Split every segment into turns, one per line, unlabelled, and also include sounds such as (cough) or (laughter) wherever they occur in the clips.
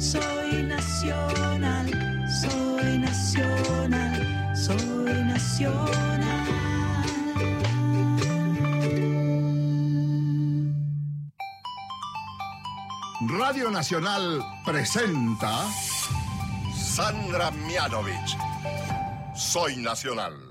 Soy nacional, soy nacional, soy nacional.
Radio Nacional presenta Sandra Mianovich. Soy Nacional.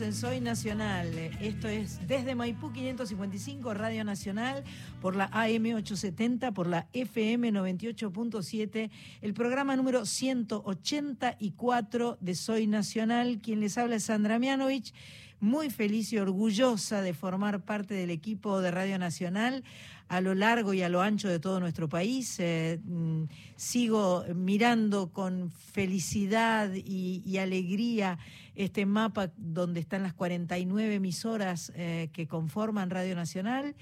En Soy Nacional.
Esto es desde Maipú 555, Radio Nacional, por la AM 870, por la FM 98.7, el programa número 184 de Soy Nacional. Quien les habla es Sandra Mianovich, muy feliz y orgullosa de formar parte del equipo de Radio Nacional a lo largo y a lo ancho de todo nuestro país. Eh, mm, sigo mirando con felicidad y alegría este mapa donde están las 49 emisoras eh, que conforman Radio Nacional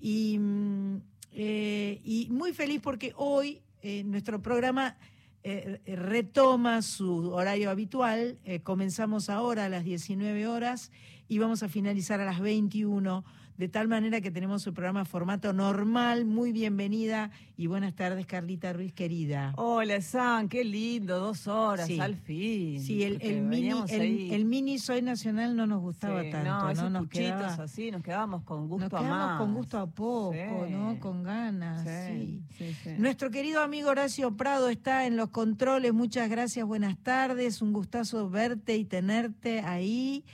y, mm, eh, muy feliz porque hoy eh, nuestro programa retoma su horario habitual. Comenzamos ahora a las 19 horas y vamos a finalizar a las 21 de tal manera que tenemos el programa formato normal. Muy bienvenida y buenas tardes, Carlita Ruiz, querida.
Hola, San, qué lindo, dos horas,
Sí.
al fin.
Sí, el, mini,
veníamos
el,
ahí.
el mini Soy Nacional no nos gustaba
Sí,
tanto,
no,
¿no?
esos
Nos
puchitos
quedaba,
así, nos quedábamos con
nos
gusto a
quedamos
más.
con gusto a poco,
Sí.
¿no? Con ganas, sí.
sí, sí.
Nuestro querido amigo Horacio Prado está en los controles. Muchas gracias, buenas tardes. Un gustazo verte y tenerte ahí.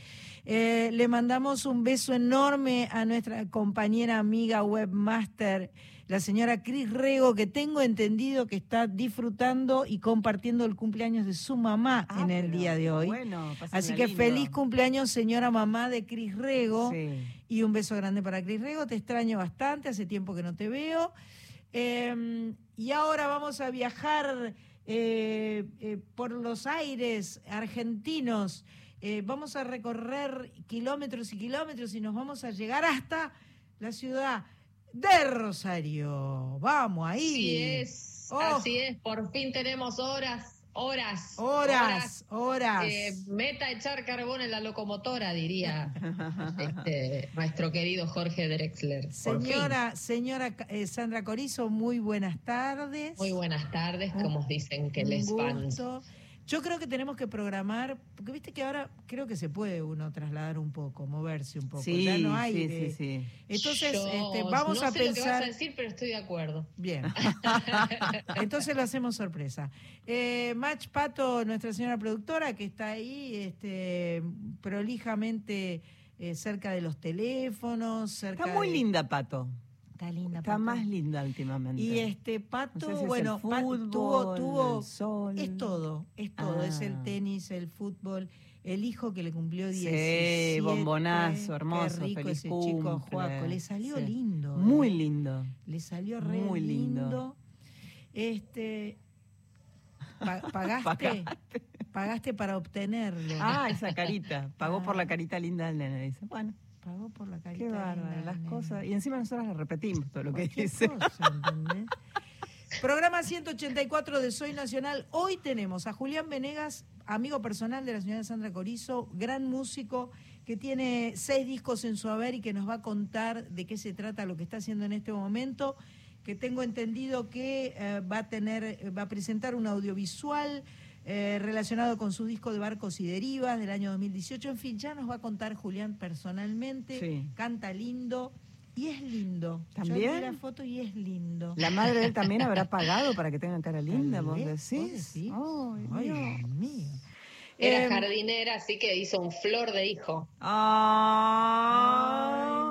Eh, le mandamos un beso enorme a nuestra compañera amiga webmaster, la señora Cris Rego, que tengo entendido que está disfrutando y compartiendo el cumpleaños de su mamá
Ah,
en el día de hoy.
Bueno,
Así que
lindo.
feliz cumpleaños, señora mamá de Cris Rego.
Sí.
Y un beso grande para Cris Rego. Te extraño bastante, hace tiempo que no te veo. Eh, y ahora vamos a viajar eh, eh, por los aires argentinos. Eh, vamos a recorrer kilómetros y kilómetros y nos vamos a llegar hasta la ciudad de Rosario. Vamos ahí.
Así es,
Oh.
así es. Por fin tenemos horas, horas,
Horas, horas.
Eh, meta a echar carbón en la locomotora, diría (laughs) este, nuestro querido Jorge Drexler.
Señora, señora eh, Sandra Corizo, muy buenas tardes.
Muy buenas tardes, como dicen que
Un
les van.
Yo creo que tenemos que programar, porque viste que ahora creo que se puede uno trasladar un poco, moverse un poco.
Sí,
ya no hay.
sí,
de-
sí, sí.
Entonces,
Yo
este, vamos
no
a
sé lo que vas
pensar.
a decir, pero estoy de acuerdo.
Bien. (laughs) Entonces lo hacemos sorpresa. Eh, Match Pato, nuestra señora productora, que está ahí este, prolijamente eh, cerca de los teléfonos. Cerca
Está muy
de-
linda, Pato.
Está linda.
Está
Pato.
más linda últimamente.
Y este Pato,
No sé si es
bueno,
el
Pa-
fútbol,
tuvo, tuvo
el sol.
es todo, es todo, es el
Ah.
tenis, el fútbol, el hijo que le cumplió
Sí,
17.
bombonazo, hermoso,
Qué rico
feliz
ese chico
cumple.
Juaco, le salió
Sí.
lindo. ¿eh?
Muy lindo.
Le salió re
Muy lindo.
lindo. Este pa- (laughs) pagaste,
Pagaste.
para obtenerlo.
Ah, esa carita. Pagó por
Ah.
la carita linda del nene. Dice, bueno,
Por la
qué bárbaro.
la
Las
nena.
cosas. Y encima nosotros las repetimos todo lo que dice.
Programa 184 de Soy Nacional. Hoy tenemos a Julián Venegas, amigo personal de la señora Sandra Corizo, gran músico que tiene seis discos en su haber y que nos va a contar de qué se trata lo que está haciendo en este momento. Que tengo entendido que eh, va a tener, va a presentar un audiovisual eh, relacionado con su disco de Barcos y Derivas del año 2018. En fin, ya nos va a contar Julián personalmente.
Sí.
Canta lindo y es lindo. Yo
¿También?
vi la foto y es lindo.
La madre de él también habrá pagado para que tengan cara linda, vos decís.
vos decís.
Ay,
Ay,
Dios.
Dios mío.
Era
Em,
jardinera, así que hizo un flor de hijo.
Ay,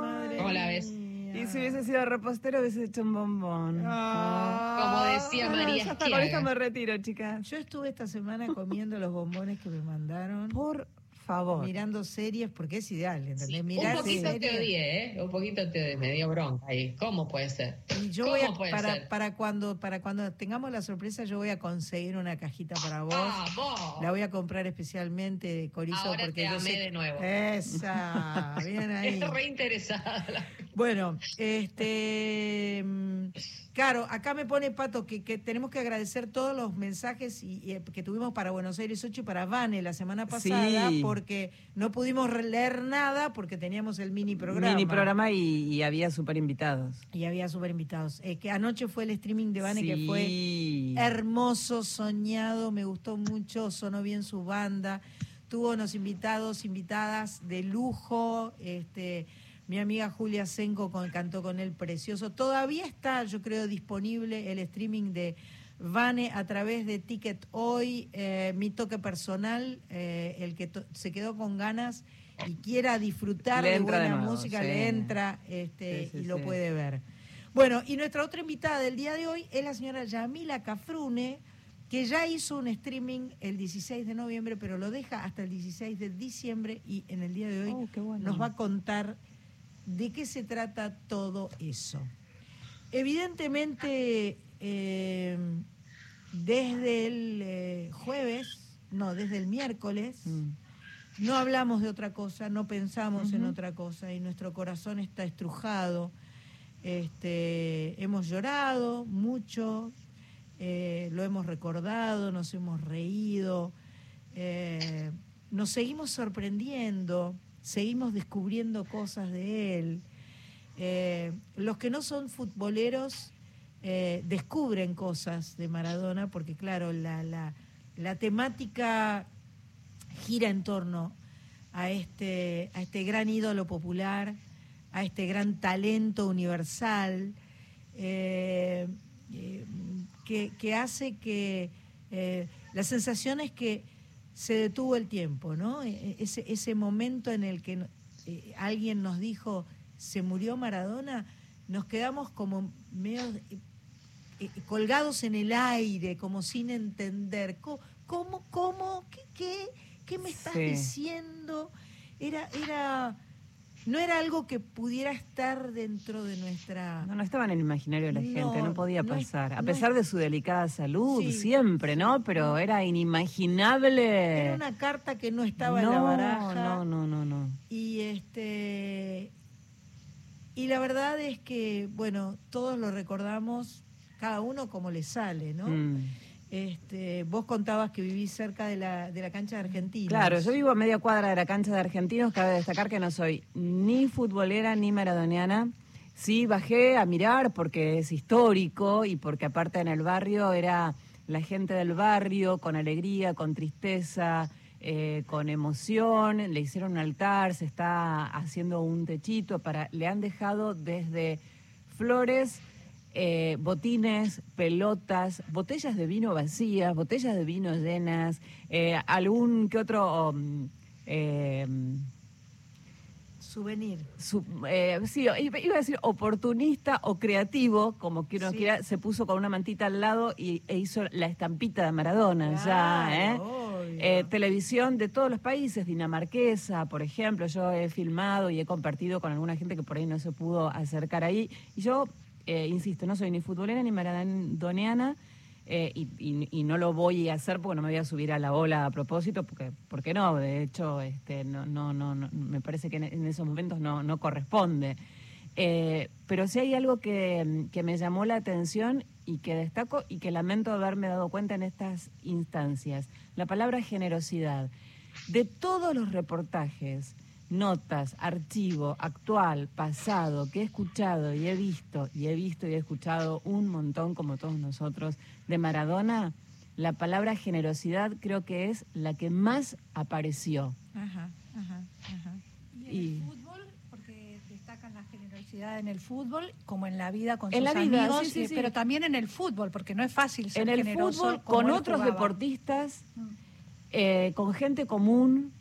madre
¿Cómo la ves?
Y si hubiese sido repostero, hubiese hecho un bombón.
Lucía
No, no,
María
ya está, con esto me retiro, chicas.
Yo estuve esta semana comiendo los bombones que me mandaron,
Por favor.
mirando series, porque es ideal, ¿entendés?
Sí, un poquito te odié, ¿eh? Un poquito te me dio bronca ahí. ¿Cómo puede ser?
Y yo
¿Cómo
voy a,
puede
para,
ser?
para cuando para cuando tengamos la sorpresa, yo voy a conseguir una cajita para vos.
Ah, vos.
La voy a comprar especialmente de Corizo
Ahora
porque
te
yo
amé
sé-
de nuevo.
Esa, bien (laughs) ahí.
Re interesada. la-
Bueno, este, mm, claro, acá me pone Pato que, que tenemos que agradecer todos los mensajes y, y, eh, que tuvimos para Buenos Aires 8 y para Vane la semana pasada,
Sí.
porque no pudimos leer nada porque teníamos el mini programa.
Mini programa y, y había super invitados.
Y había súper invitados. Eh, que anoche fue el streaming de Vane que fue hermoso, soñado, me gustó mucho, sonó bien su banda, tuvo unos invitados, invitadas de lujo, este, mi amiga Julia Senco con, cantó con él precioso. Todavía está, yo creo, disponible el streaming de Vane a través de Ticket Hoy, eh, mi toque personal, eh, el que to- se quedó con ganas y quiera disfrutar de buena
nuevo,
música,
sí.
le entra este,
Sí, sí,
y lo
sí.
puede ver. Bueno, y nuestra otra invitada del día de hoy es la señora Yamila Cafrune, que ya hizo un streaming el 16 de noviembre, pero lo deja hasta el 16 de diciembre y en el día de hoy
Oh, bueno.
nos va a contar de qué se trata todo eso. Evidentemente, eh, desde el eh, jueves, no, desde el miércoles,
Mm.
no hablamos de otra cosa, no pensamos en otra cosa y nuestro corazón está estrujado. Este, hemos llorado mucho, eh, lo hemos recordado, nos hemos reído, nos seguimos sorprendiendo, seguimos descubriendo cosas de él. Eh, los que no son futboleros eh, descubren cosas de Maradona porque, claro, la, la, la temática gira en torno a este, a este gran ídolo popular, a este gran talento universal, eh, que, que hace que eh, la sensación es que se detuvo el tiempo, ¿no? E- Ese, ese momento en el que eh, alguien nos dijo, se murió Maradona, nos quedamos como medio eh, eh, colgados en el aire, como sin entender. ¿Cómo, cómo, qué, qué, qué me estás
Sí.
diciendo? Era, era, no era algo que pudiera estar dentro de nuestra...
No, no estaba en el imaginario de la
No,
gente, no podía
no es-
pasar. a pesar
es-
de su delicada salud,
Sí.
siempre, ¿no? Pero era inimaginable.
Era una carta que no estaba en la baraja.
No, no, no, no.
Y este y la verdad es que, bueno, todos lo recordamos, cada uno como le sale, ¿no?
Mm.
Este, vos contabas que vivís cerca de la, de la cancha de Argentina.
Claro, yo vivo a media cuadra de la cancha de Argentinos. Cabe destacar que no soy ni futbolera ni maradoniana. Sí, bajé a mirar porque es histórico y porque aparte en el barrio era la gente del barrio con alegría, con tristeza, eh, con emoción. Le hicieron un altar, se está haciendo un techito para. Le han dejado desde flores eh, botines, pelotas, botellas de vino vacías, botellas de vino llenas, eh, algún que otro... um, eh,
Souvenir.
su- eh, sí, iba a decir oportunista o creativo, como que uno
Sí.
quiera, se puso con una mantita al lado y, e hizo la estampita de Maradona ya, ¿eh? Eh, televisión de todos los países, dinamarquesa, por ejemplo, yo he filmado y he compartido con alguna gente que por ahí no se pudo acercar ahí. Y yo, eh, insisto, no soy ni futbolera ni maradoniana eh, y, no lo voy a hacer porque no me voy a subir a la ola a propósito, porque, porque no, de hecho, este, no, no, no, no, me parece que en, en esos momentos no, no corresponde. Eh, pero sí hay algo que, que me llamó la atención y que destaco y que lamento haberme dado cuenta en estas instancias. La palabra generosidad. De todos los reportajes, notas, archivo, actual, pasado, que he escuchado y he visto, y he visto y he escuchado un montón, como todos nosotros, de Maradona, la palabra generosidad creo que es la que más apareció.
Ajá, ajá, ajá.
Y en
Y-
el fútbol, porque destacan la generosidad en el fútbol, como en la vida con
En
sus
la vida,
amigos,
sí, sí,
eh,
sí.
pero también en el fútbol, porque no es fácil ser
en el
generoso
fútbol con otros
jugaba.
deportistas,
Mm.
eh, con gente común,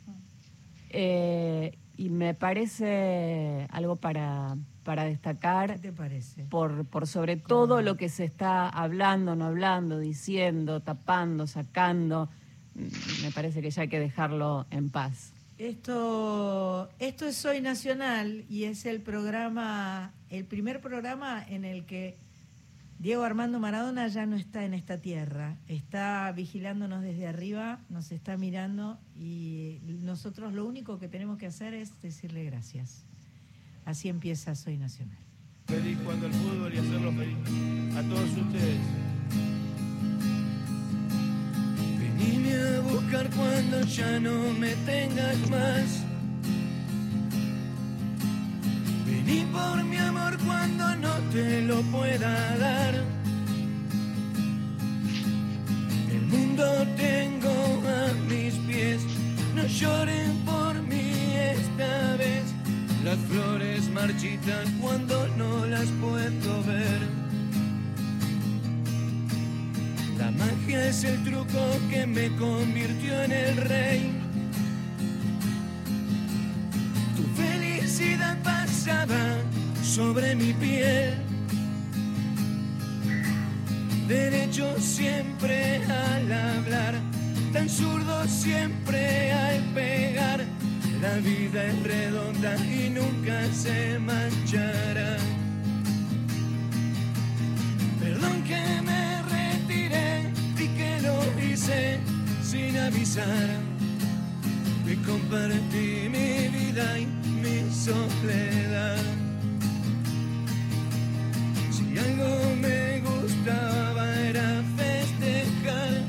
eh, y me parece algo para, para
¿Qué
destacar
te parece?
por, por sobre todo lo que se está hablando, no hablando, diciendo, tapando, sacando. Mm, Me parece que ya hay que dejarlo en paz.
Esto, esto es Soy Nacional y es el programa, el primer programa en el que Diego Armando Maradona ya no está en esta tierra, está vigilándonos desde arriba, nos está mirando y nosotros lo único que tenemos que hacer es decirle gracias. Así empieza Soy Nacional.
feliz jugando al fútbol y hacerlo feliz a todos ustedes. Venime a buscar cuando ya no me tengas más. Vení por mi amor cuando no te lo pueda dar. El mundo tengo a mis pies, no lloren por mí esta vez. Las flores marchitan cuando no las puedo ver. La magia es el truco que me convirtió en el rey. Tu felicidad sobre mi piel. Derecho siempre al hablar, tan zurdo siempre al pegar. La vida es redonda y nunca se manchará. Perdón que me retiré y que lo hice sin avisar. Que compartí mi vida y mi soledad. Si algo me gustaba era festejar.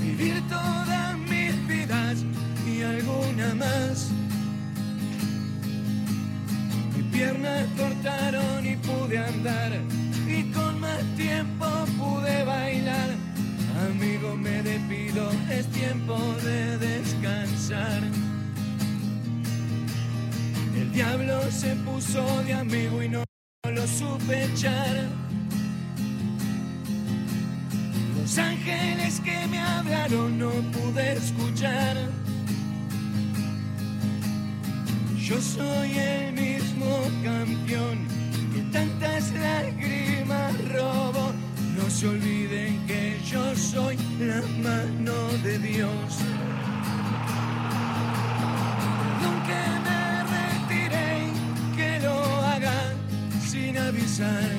Vivir todas mis vidas y alguna más. Mi pierna cortaron y pude andar y con más tiempo pude bailar. Amigo, me despido, es tiempo de descansar. Diablo se puso de amigo y no lo supe echar. Los ángeles que me hablaron no pude escuchar. Yo soy el mismo campeón que tantas lágrimas robó. No se olviden que yo soy la mano de Dios. Avisar.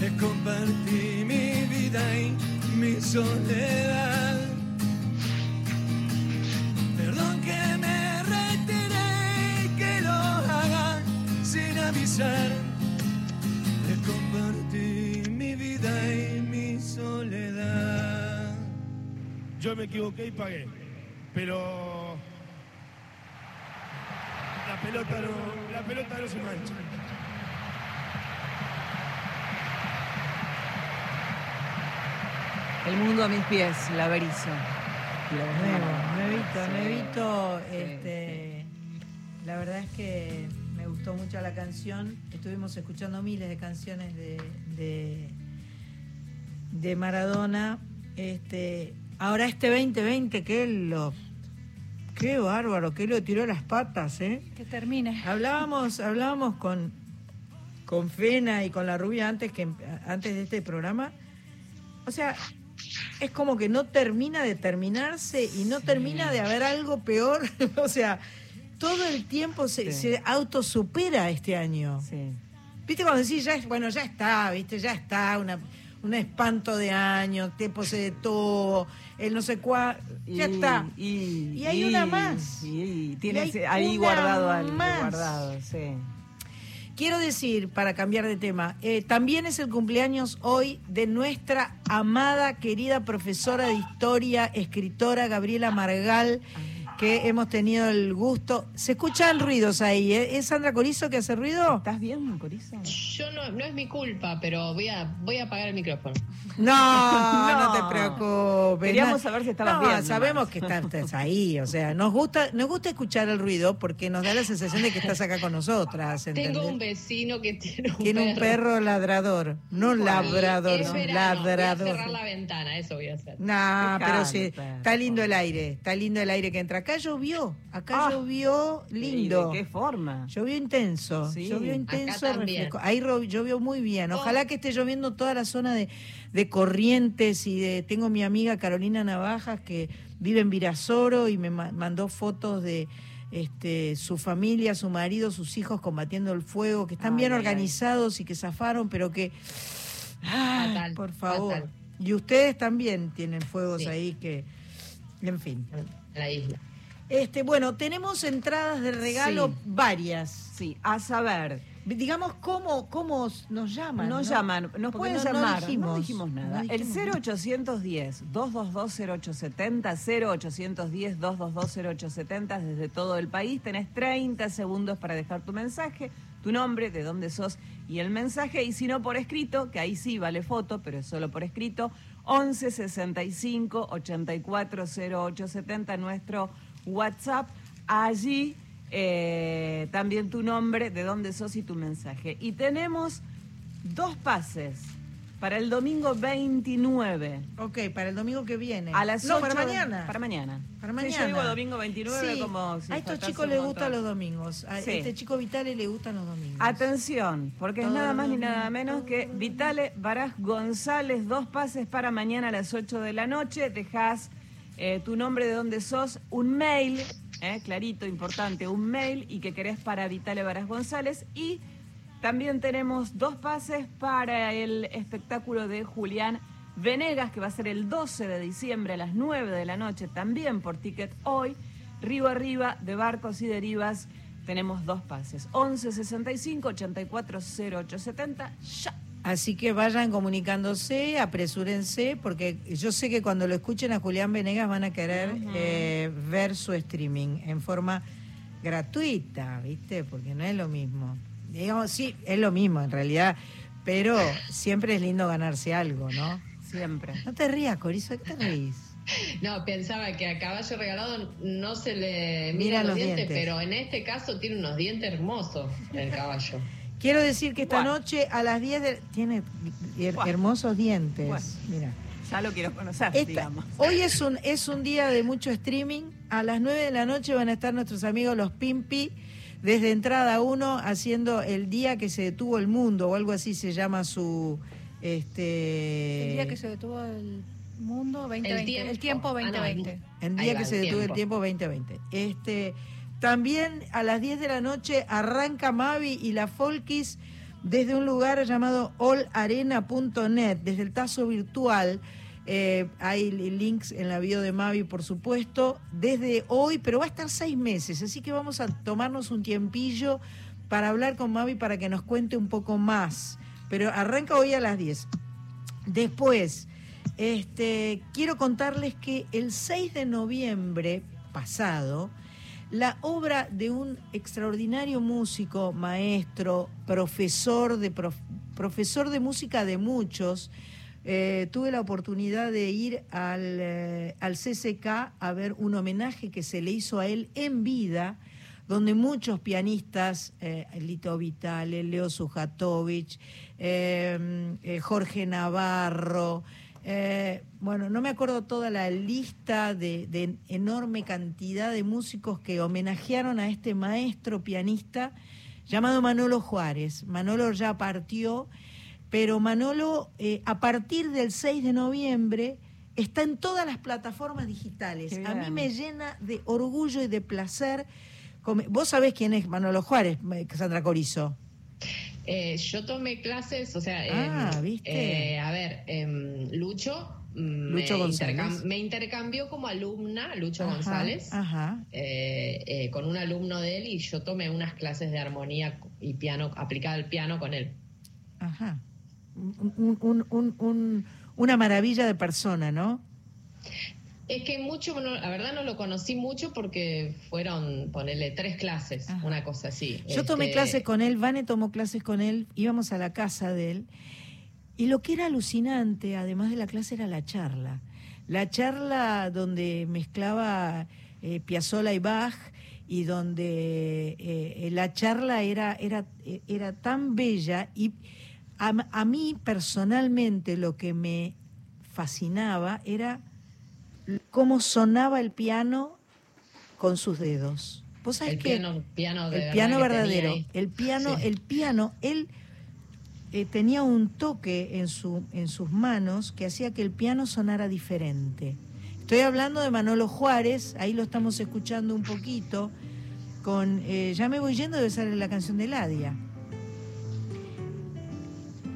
Les compartí mi vida y mi soledad. Perdón que me retiré, que lo haga sin avisar. Les compartí mi vida y mi soledad. Yo me equivoqué y pagué, pero la pelota no, la pelota no se mancha.
El mundo a mis pies, la Berizo.
Nuevo, nuevito,
Sí.
nuevito.
Sí,
este, La verdad es que me gustó mucho la canción. Estuvimos escuchando miles de canciones de, de, de Maradona. Este, ahora este 2020, que lo. Qué bárbaro, que lo tiró las patas, ¿eh?
Que termine.
Hablábamos, hablábamos con, con Fena y con la rubia antes que antes de este programa. O sea, es como que no termina de terminarse y no termina de haber algo peor. (laughs) o sea, todo el tiempo se,
Sí.
se autosupera este año.
Sí.
¿Viste cuando decís, ya, bueno, ya está, viste, ya está, una, un espanto de años, tiempos de todo, el no sé cuál, ya
Y-
está.
Y,
Y hay una más.
Y, tienes ahí guardado algo.
más.
Guardado, sí.
Quiero decir, para cambiar de tema, eh, también es el cumpleaños hoy de nuestra amada, querida profesora de historia, escritora Gabriela Margal, que hemos tenido el gusto. Se escuchan ruidos ahí, ¿eh? ¿Es Sandra Corizo que hace ruido?
¿Estás bien, Corizo?
Yo no, no es mi culpa, pero voy a, voy a apagar el micrófono.
No, (laughs) no,
No.
te preocupes.
Queríamos saber si estabas
no,
bien
sabemos que estás, estás ahí, o sea, nos gusta, nos gusta escuchar el ruido porque nos da la sensación de que estás acá con nosotras.
Tengo un vecino que tiene un
Tiene un perro ladrador, no labrador,
Es
no,
verano, Voy a
ladrador.
cerrar la ventana, eso voy a hacer.
No, pero sí, está lindo el aire, está lindo el aire que entra acá. Acá llovió, acá
Ah.
llovió lindo.
¿Y de qué forma?
Llovió intenso,
Sí,
llovió intenso. Ahí llovió muy bien. Ojalá que esté lloviendo toda la zona de, de Corrientes y de tengo mi amiga Carolina Navajas que vive en Virasoro y me ma- mandó fotos de este su familia, su marido, sus hijos combatiendo el fuego, que están
Ay,
bien
ay, ay.
organizados y que zafaron, pero que
Fatal,
por favor.
fatal.
Y ustedes también tienen fuegos
Sí.
ahí que en fin.
La isla.
Este, bueno, tenemos entradas de regalo
Sí.
varias.
Sí, a saber,
Digamos cómo, cómo nos llaman.
nos
¿no?
llaman, nos
Porque
pueden
no-
llamar, no
dijimos,
dijimos, nada. el
dijimos
0810 222 0870 0810 222 0870 desde todo el país tenés 30 segundos para dejar tu mensaje, tu nombre, de dónde sos y el mensaje y si no por escrito, que ahí sí vale foto, pero es solo por escrito, 11 65 84 0870 nuestro WhatsApp. Allí eh, también tu nombre, de dónde sos y tu mensaje. Y tenemos dos pases para el domingo 29.
Ok, para el domingo que viene.
A las
no,
8
para mañana.
Para mañana.
Para
Sí,
mañana.
yo digo domingo 29
Sí,
como si
a estos chicos les gustan los domingos. A
Sí.
este chico Vitale le gustan los domingos.
Atención, porque es nada más ni nada menos que Vitale Baraj González, dos pases para mañana a las 8 de la noche. Dejás eh, tu nombre de dónde sos, un mail, eh, clarito, importante, un mail y que querés para Vitale Baraj González. Y también tenemos dos pases para el espectáculo de Julián Venegas, que va a ser el 12 de diciembre a las 9 de la noche, también por ticket hoy. Río Arriba de Barcos y Derivas tenemos dos pases. 11 65 84 0870. Ya.
Así que vayan comunicándose, apresúrense, porque yo sé que cuando lo escuchen a Julián Venegas van a querer eh, ver su streaming en forma gratuita, ¿viste? Porque no es lo mismo. Digamos, sí, es lo mismo en realidad, pero siempre es lindo ganarse algo, ¿no?
Siempre.
No te rías, Corizo, ¿qué te reís?
No, pensaba que a caballo regalado no se le
Miran los
los dientes,
dientes.
pero en este caso tiene unos dientes hermosos el caballo.
Quiero decir que esta
Bueno.
noche a las 10 de... Tiene her-
Bueno.
hermosos dientes,
Bueno.
mira.
Ya lo quiero conocer,
Esta-
digamos.
hoy es un, es un día de mucho streaming. A las 9 de la noche van a estar nuestros amigos los Pimpi desde entrada 1 haciendo el día que se detuvo el mundo o algo así se llama su este
El día que se detuvo el mundo 2020. El
tiempo.
tiempo,
Ah, no,
2020.
el
Ahí
día
va,
que
el
se detuvo el
tiempo.
tiempo 2020. Este también a las 10 de la noche arranca Mavi y la Folkis desde un lugar llamado allarena.net, desde el tazo virtual. Eh, hay li- links en la bio de Mavi, por supuesto, desde hoy, pero va a estar seis meses, así que vamos a tomarnos un tiempillo para hablar con Mavi para que nos cuente un poco más. Pero arranca hoy a las 10. Después, este, quiero contarles que el 6 de noviembre pasado, la obra de un extraordinario músico, maestro, profesor de, prof- profesor de música de muchos, eh, tuve la oportunidad de ir al, eh, al CCK a ver un homenaje que se le hizo a él en vida, donde muchos pianistas, eh, Lito Vitale, Leo Sujatovich, eh, eh, Jorge Navarro, eh, bueno, no me acuerdo toda la lista de, de enorme cantidad de músicos que homenajearon a este maestro pianista llamado Manolo Juárez. Manolo ya partió, pero Manolo eh, a partir del 6 de noviembre está en todas las plataformas digitales. A mí me llena de orgullo y de placer. Vos sabés quién es Manolo Juárez, eh, Sandra Corizo.
Eh, yo tomé clases, o sea,
Ah,
em,
¿viste?
eh, a ver, em, Lucho, mm,
Lucho
me,
González.
intercam- me intercambió como alumna, Lucho
Ajá,
González,
Ajá.
eh, eh, con un alumno de él y yo tomé unas clases de armonía y piano, aplicada al piano con él.
Ajá. Un- un- un- un- un- una maravilla de persona, ¿no?
Es que mucho, no- la verdad no lo conocí mucho porque fueron, ponerle tres clases,
Ajá.
una cosa así.
Yo tomé
Este,
clases con él, Vane tomó clases con él, íbamos a la casa de él. Y lo que era alucinante, además de la clase, era la charla. La charla donde mezclaba eh, Piazzolla y Bach y donde eh, la charla era, era, eh, era tan bella y a, a mí personalmente lo que me fascinaba era cómo sonaba el piano con sus dedos. ¿Vos sabés
El
que
piano, piano de
el
verdad
piano verdadero, el piano,
Sí.
el piano, él eh, tenía un toque en, su, en sus manos que hacía que el piano sonara diferente. Estoy hablando de Manolo Juárez, ahí lo estamos escuchando un poquito, con eh, Ya me voy yendo, debe ser la canción de Ladia.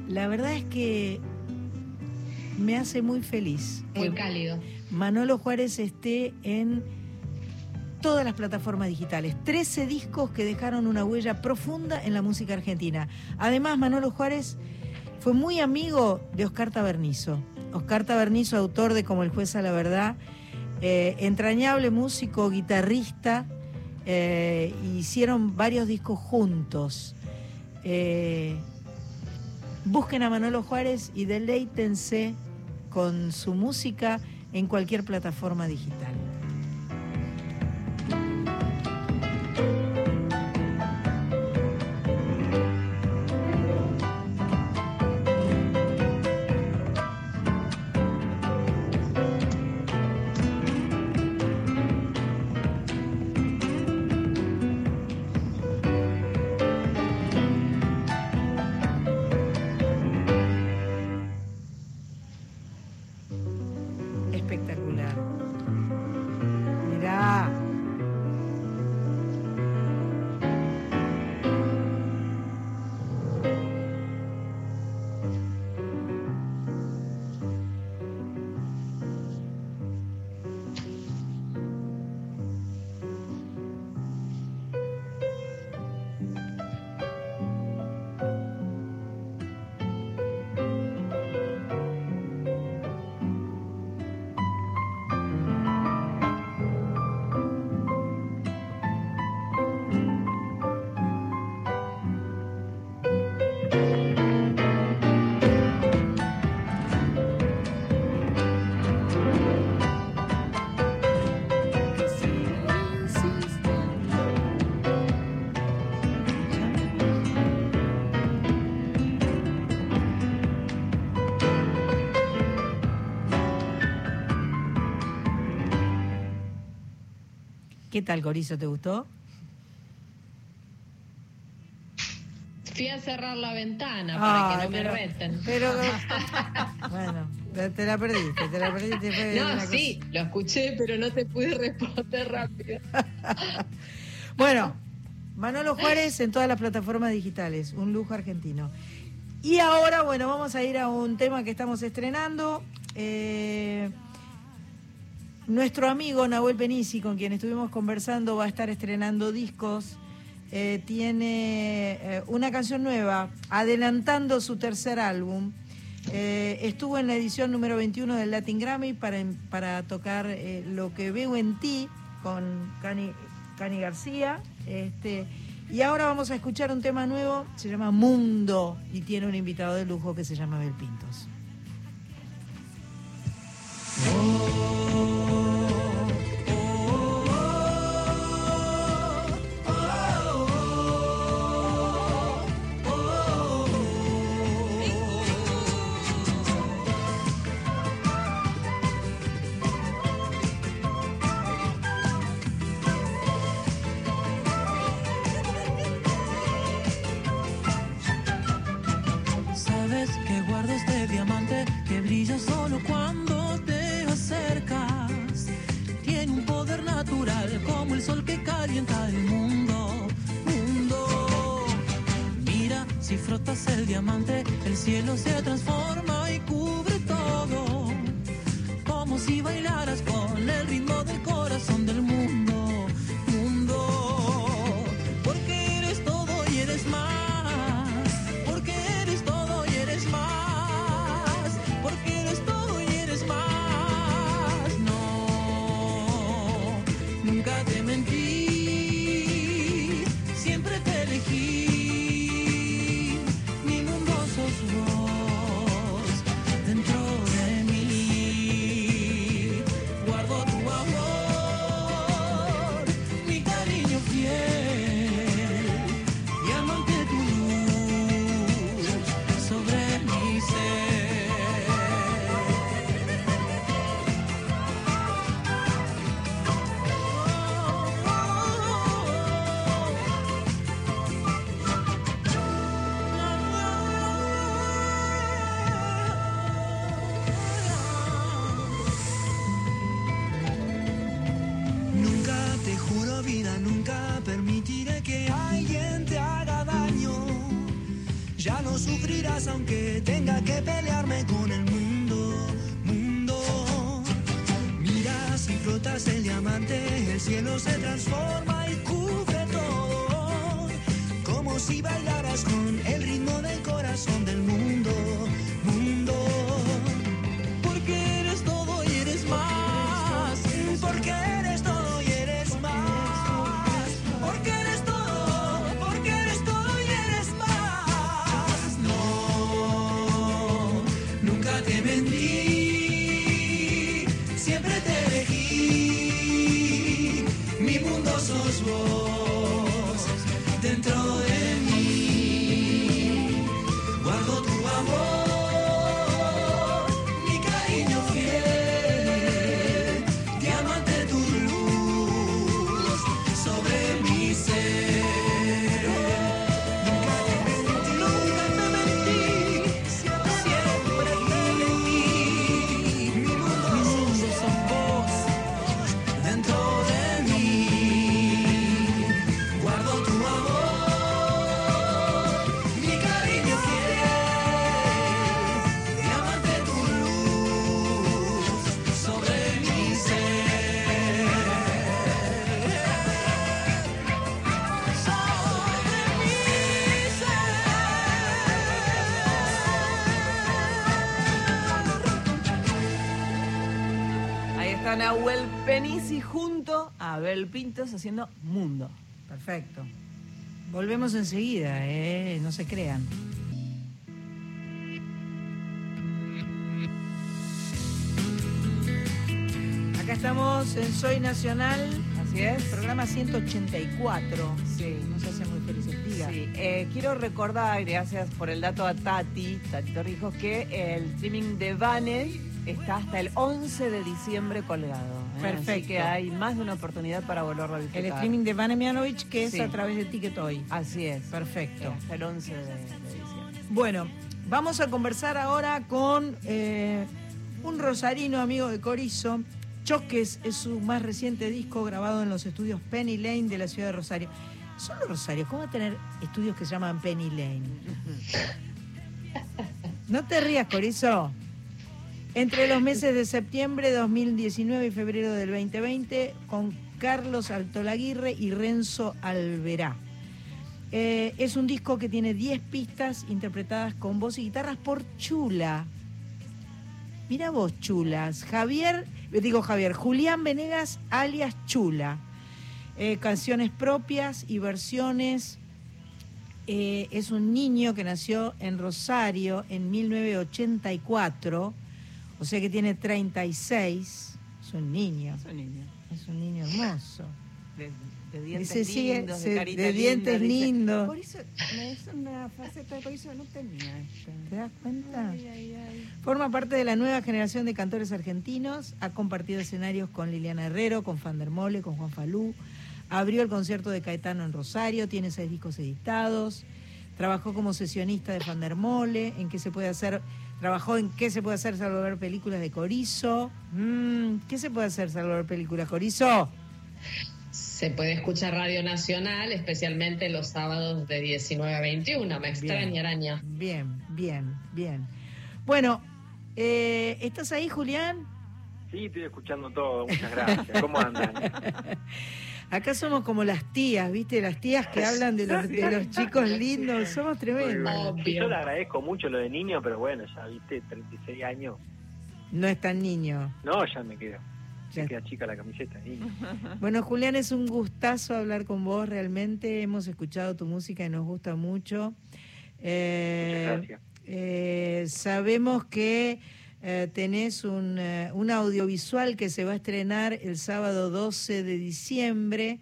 La verdad es que me hace muy feliz.
Muy
Eh,
cálido.
Manolo Juárez esté en todas las plataformas digitales. 13 discos que dejaron una huella profunda en la música argentina. Además, Manolo Juárez fue muy amigo de Oscar Tabernizo. Oscar Tabernizo, autor de Como el juez a la verdad, eh, entrañable músico, guitarrista, eh, hicieron varios discos juntos. Eh, busquen a Manolo Juárez y deleítense con su música en cualquier plataforma digital. Tal, Corizo? ¿Te gustó?
Fui a cerrar la ventana para que no me reten.
Pero, (laughs) bueno, te- la perdiste, te la perdiste. fue
No,
cosa-
sí, lo escuché, pero no te pude responder rápido. (laughs)
Bueno, Manolo Juárez en todas las plataformas digitales, un lujo argentino. Y ahora, bueno, vamos a ir a un tema que estamos estrenando. Eh, nuestro amigo Nahuel Penisi, con quien estuvimos conversando, va a estar estrenando discos. Eh, tiene eh, una canción nueva, adelantando su tercer álbum. Eh, estuvo en la edición número 21 del Latin Grammy para, para tocar Lo que veo en ti con Cani, García. Este, y ahora vamos a escuchar un tema nuevo, se llama Mundo y tiene un invitado de lujo que se llama Bel Pintos.
Sabes
Penisi junto a Abel Pintos haciendo Mundo.
Perfecto. Volvemos enseguida, ¿eh? no se crean. Acá estamos en Soy Nacional,
Así es.
programa 184.
Sí.
Nos hace muy felices. Diga.
Sí, eh, quiero recordar, gracias por el dato a Tati, Tati Torrijos, que el streaming de Vane está hasta el 11 de diciembre colgado. ¿Eh? Así
Perfecto.
que hay más de una oportunidad para volverlo a disfrutar.
El streaming de Vane Mianovich, que es
Sí.
a través de Ticket Hoy.
Así es.
Perfecto.
Hasta el 11 de, de diciembre.
Bueno, vamos a conversar ahora con eh, un rosarino amigo de Corizo. Choques es su más reciente disco grabado en los estudios Penny Lane de la ciudad de Rosario. Solo Rosario, ¿cómo va a tener estudios que se llaman Penny Lane? (laughs) No te rías, Corizo. Entre los meses de septiembre de 2019 y febrero del 2020, con Carlos Altolaguirre y Renzo Alverá. Eh, es un disco que tiene 10 pistas interpretadas con voz y guitarras por Chula. Mira vos, Chulas. Javier, eh, digo Javier, Julián Venegas alias Chula. Eh, canciones propias y versiones. Es un niño que nació en Rosario en 1984, o sea que tiene 36. Es un niño,
Es un niño.
es un niño hermoso.
De, de dientes
Dice, sigue,
lindos,
se-
de carita
de dientes
linda,
lindos.
Por eso, es una faceta por eso no tenía esta.
¿Te das cuenta?
Ay, ay, ay.
Forma parte de la nueva generación de cantores argentinos. Ha compartido escenarios con Liliana Herrero, con Fandermole, con Juan Falú. Abrió el concierto de Caetano en Rosario. Tiene seis discos editados. Trabajó como sesionista de Fandermole. En qué se puede hacer. Trabajó en qué se puede hacer salvo ver películas de Corizo. Mm, ¿Qué se puede hacer salvo ver películas Corizo?
Se puede escuchar Radio Nacional, especialmente los sábados de 19 a 21. Me extraña, araña.
Bien, bien, bien. Bueno, eh, ¿estás ahí, Julián?
Sí, estoy escuchando todo, muchas gracias. ¿Cómo andan? (laughs)
Acá somos como las tías, ¿viste? Las tías que hablan de los, de los chicos lindos. Somos tremendos.
Sí, yo le agradezco mucho lo de niño, pero bueno, ya viste, 36 años.
No es tan niño.
No, ya me quedo.
Ya.
Me queda chica la camiseta. niño. (laughs)
Bueno, Julián, es un gustazo hablar con vos realmente. Hemos escuchado tu música y nos gusta mucho. Eh,
Muchas gracias.
eh, sabemos que eh, tenés un, eh, un audiovisual que se va a estrenar el sábado 12 de diciembre,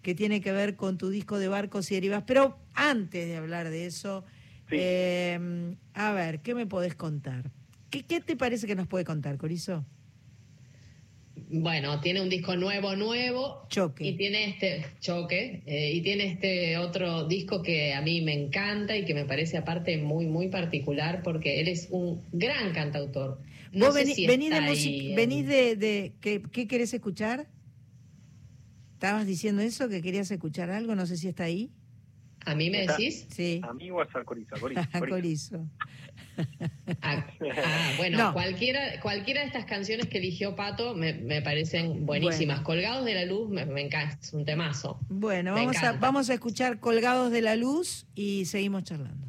que tiene que ver con tu disco de barcos y derivas. Pero antes de hablar de eso,
Sí.
eh, a ver, ¿qué me podés contar? ¿Qué, ¿Qué te parece que nos puede contar, Corizo?
Bueno, tiene un disco nuevo, nuevo.
Choque.
Y tiene este choque, eh, y tiene este otro disco que a mí me encanta y que me parece aparte muy, muy particular porque él es un gran cantautor. No
Vos
sé
vení-
si
venís, de, música- venís de, de- ¿qué, qué querés escuchar? estabas diciendo eso, que querías escuchar algo, no sé si está ahí.
¿A mí me
Está-
decís?
Sí,
A mí o a Corizo, a (laughs) Corizo.
Ah, ah, bueno,
No.
cualquiera, cualquiera de estas canciones que eligió Pato me, me parecen buenísimas. Colgados de la luz me, me encanta, es un temazo.
Bueno, vamos a, vamos a escuchar Colgados de la Luz y seguimos charlando.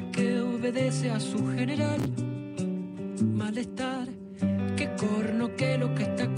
Que obedece a su general. Malestar, que corno que lo que está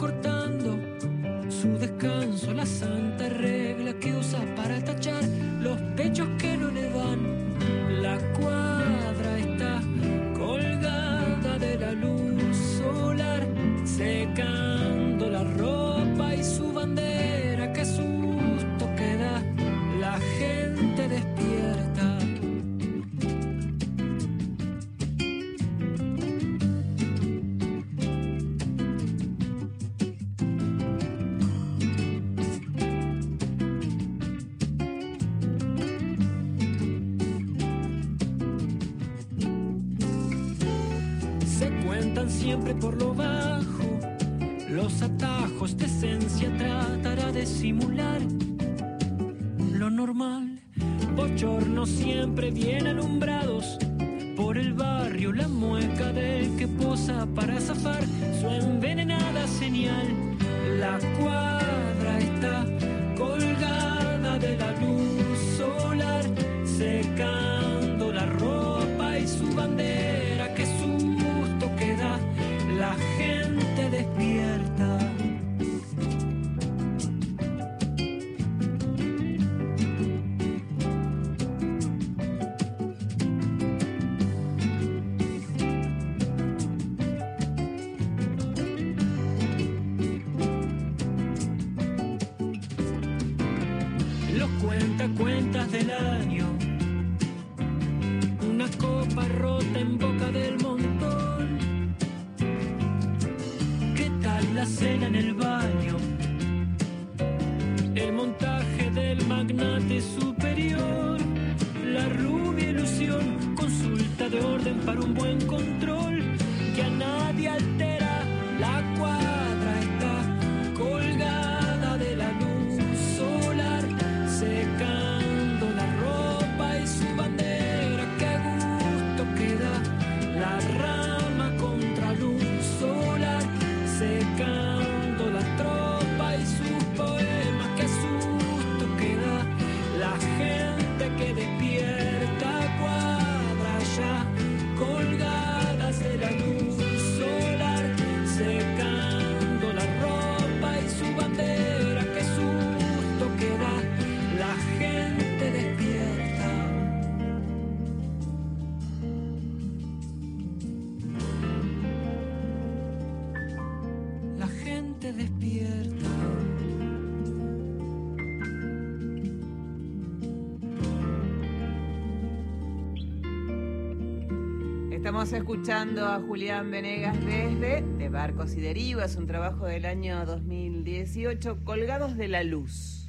Estamos escuchando a Julián Venegas desde De Barcos y Derivas, un trabajo del año 2018, Colgados de la Luz.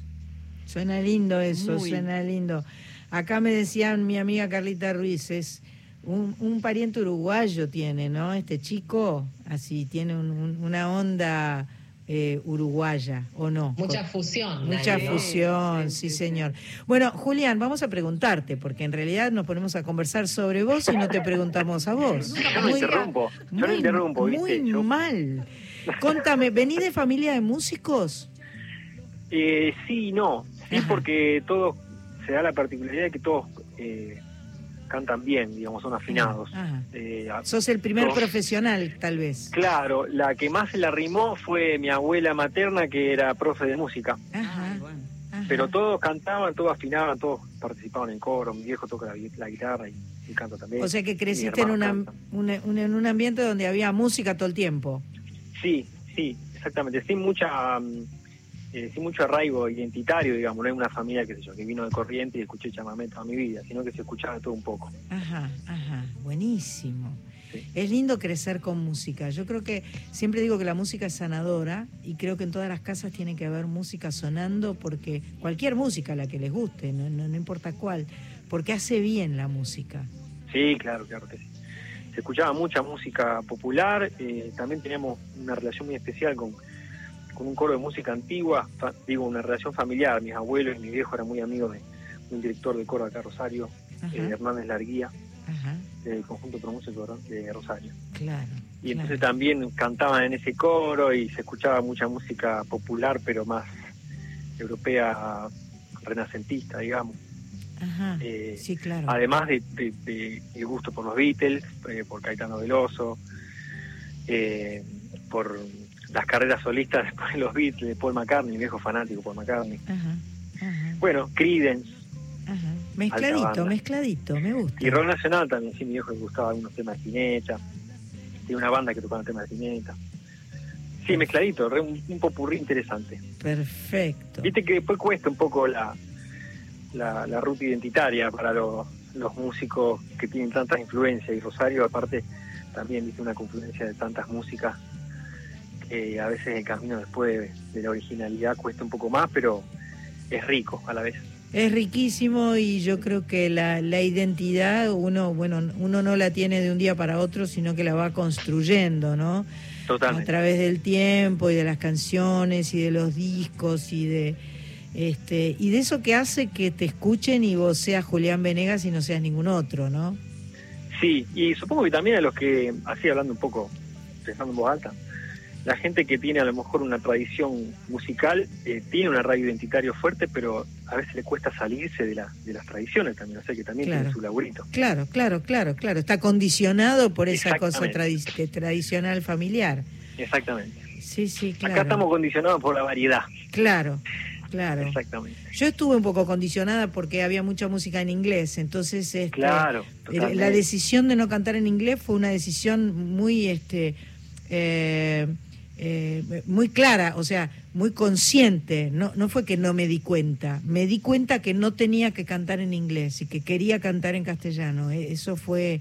Suena lindo eso,
Muy.
suena lindo. Acá me decían mi amiga Carlita Ruiz, es un, un pariente uruguayo tiene, ¿no? Este chico, así, tiene un- un- una onda eh, uruguaya, ¿o no?
Mucha fusión.
Mucha fusión,
Sí,
sí,
sí, sí.
señor. Bueno, Julián, vamos a preguntarte, porque en realidad nos ponemos a conversar sobre vos y no te preguntamos a vos.
Yo no interrumpo, yo no interrumpo, ¿viste?
Muy
Yo-
mal. Contame, ¿venís de familia de músicos?
Eh, sí y no. Sí,
Ajá.
porque todos, se da la particularidad de que todos eh, cantan bien, digamos, son afinados.
Ajá.
Eh, a-
Sos el primer profesional, tal vez.
claro, la que más se la rimó fue mi abuela materna, que era profe de música.
Ajá,
Ay, bueno.
ajá.
Pero todos cantaban, todos afinaban, todos participaban en coro. Mi viejo toca la, gui- la guitarra y, y canta también.
O sea que creciste en, una, una- un- en un ambiente donde había música todo el tiempo.
Sí, sí, exactamente. Sí, mucha mm, eh, sin mucho arraigo identitario, digamos, no es una familia que sé yo, que vino de corriente y escuché chamamé toda mi vida, sino que se escuchaba todo un poco.
Ajá, ajá, buenísimo.
Sí.
Es lindo crecer con música. Yo creo que siempre digo que la música es sanadora y creo que en todas las casas tiene que haber música sonando porque cualquier música, la que les guste, no, no, no importa cuál, porque hace bien la música.
Sí, claro, claro que sí. Se escuchaba mucha música popular, eh, también teníamos una relación muy especial con, con un coro de música antigua, fa- digo, una relación familiar. Mis abuelos y mi viejo eran muy amigos de un director de coro acá Rosario,
Ajá,
eh, Hernández Larguía, del conjunto pro músico de Rosario.
claro.
Y entonces
claro.
también cantaban en ese coro y se escuchaba mucha música popular, pero más europea, renacentista, digamos.
Ajá,
Eh,
sí, claro.
Además de, de- de el gusto por los Beatles, eh, por Caetano Veloso, eh, por las carreras solistas (laughs) después de los Beatles, de Paul McCartney, mi viejo fanático Paul McCartney.
Ajá, ajá,
Bueno, Creedence
ajá. Mezcladito, mezcladito, me gusta.
y rock nacional también, sí, mi viejo le gustaba algunos temas de Spinetta, tiene una banda que tocaba temas de Spinetta. Sí, mezcladito, re- un, un popurrí interesante.
Perfecto.
Viste que después cuesta un poco la, la, la ruta identitaria para los, los músicos que tienen tantas influencias y Rosario aparte también viste una confluencia de tantas músicas que a veces el camino después de, de la originalidad cuesta un poco más, pero es rico a la vez.
Es riquísimo y yo creo que la, la identidad uno, bueno, uno no la tiene de un día para otro, sino que la va construyendo, ¿no? A
Totalmente.
través del tiempo y de las canciones y de los discos y de este y de eso que hace que te escuchen y vos seas Julián Venegas y no seas ningún otro, ¿no?
Sí, y supongo que también a los que, así hablando un poco, pensando en voz alta, la gente que tiene a lo mejor una tradición musical, eh, tiene un arraigo identitario fuerte, pero a veces le cuesta salirse de, la, de las tradiciones también, o sea que también
Claro.
tiene su laburito.
Claro, claro, claro, claro. Está condicionado por esa cosa tradi- tradicional familiar.
Exactamente.
Sí, sí, claro.
Acá estamos condicionados por la variedad.
Claro, claro.
Exactamente.
Yo estuve un poco condicionada porque había mucha música en inglés, entonces este,
Claro. totalmente.
la decisión de no cantar en inglés fue una decisión muy, este, eh, eh, muy clara, o sea, muy consciente. No, no fue que no me di cuenta, me di cuenta que no tenía que cantar en inglés y que quería cantar en castellano. Eh, Eso fue,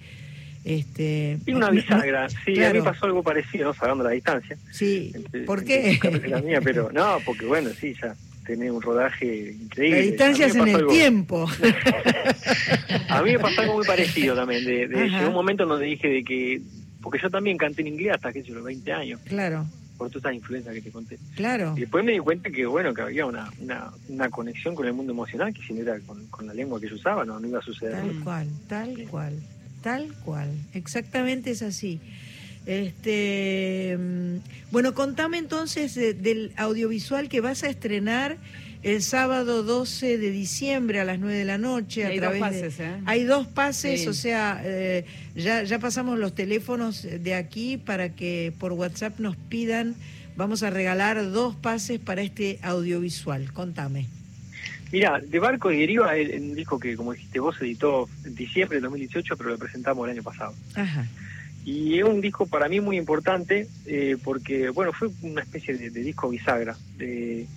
este,
Y una
no-
bisagra. Sí, a mí pasó algo parecido, ¿no? Salvando la distancia.
Sí,
Entre-
¿por qué?
la mía, pero no, porque bueno, sí, ya tenés un rodaje increíble.
La distancia es en el
algo-
tiempo. (laughs)
A mí me pasó algo muy parecido también. De, de- llegó un momento en donde dije de que. Porque yo también canté en inglés hasta que yo los 20 años,
claro,
por todas esas influencias que te conté.
claro.
Y después me di cuenta que, bueno, que había una, una, una conexión con el mundo emocional que si no era con, con la lengua que yo usaba, no, no iba a suceder.
Tal
nunca.
cual, tal cual, tal cual. Exactamente es así. Este, mm, bueno, contame entonces de- del audiovisual que vas a estrenar el sábado 12 de diciembre a las 9 de la noche. A
hay dos
través de-
pases, ¿eh?
Hay dos pases,
Sí.
o sea, eh, ya, ya pasamos los teléfonos de aquí para que por WhatsApp nos pidan, vamos a regalar dos pases para este audiovisual. Contame.
Mira, De Barco y Deriva es un disco que, como dijiste vos, se editó en diciembre del 2018, pero lo presentamos el año pasado.
Ajá.
Y es un disco para mí muy importante eh, porque, bueno, fue una especie de, de disco bisagra. de-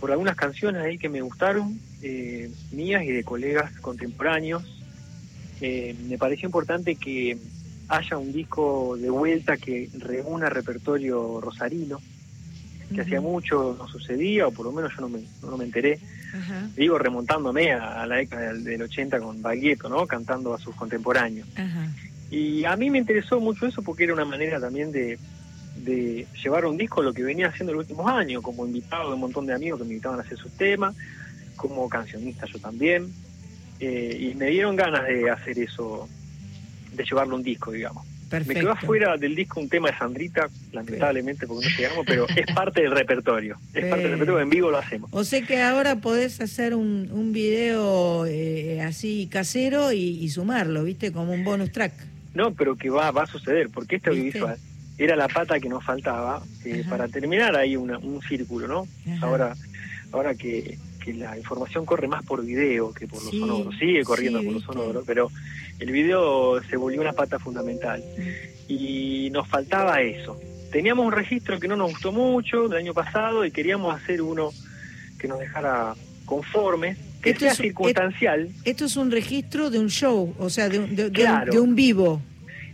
por algunas canciones ahí que me gustaron, eh, mías y de colegas contemporáneos. Eh, me pareció importante que haya un disco de vuelta que reúna repertorio rosarino, que hacía mucho no sucedía, o por lo menos yo no me, no me enteré. Digo, remontándome a, a la década del, del 80 con Baglietto, ¿no? Cantando a sus contemporáneos. Y a mí me interesó mucho eso porque era una manera también de, de llevar un disco lo que venía haciendo en los últimos años, como invitado de un montón de amigos que me invitaban a hacer sus temas, como cancionista yo también. Eh, y me dieron ganas de hacer eso, de llevarlo un disco, digamos.
Perfecto.
Me quedó afuera del disco un tema de Sandrita, lamentablemente porque no llegamos, pero es (laughs) parte del repertorio. Es parte del repertorio, en vivo lo hacemos.
O sea que ahora podés hacer un, un video eh, así casero y, y sumarlo, ¿viste? Como un bonus track.
No, pero que va, va a suceder, porque este
¿Viste?
audiovisual era la pata que nos faltaba eh, para terminar ahí una- un círculo, ¿no?
Ajá.
Ahora, ahora que, que la información corre más por video que por lo
Sí,
sonoro, sigue corriendo
sí,
por lo
¿viste?
sonoro, pero el video se volvió una pata fundamental y nos faltaba eso. Teníamos un registro que no nos gustó mucho del año pasado y queríamos hacer uno que nos dejara conformes, que sea circunstancial.
Esto, es un registro de un show, o sea, de, de un vivo.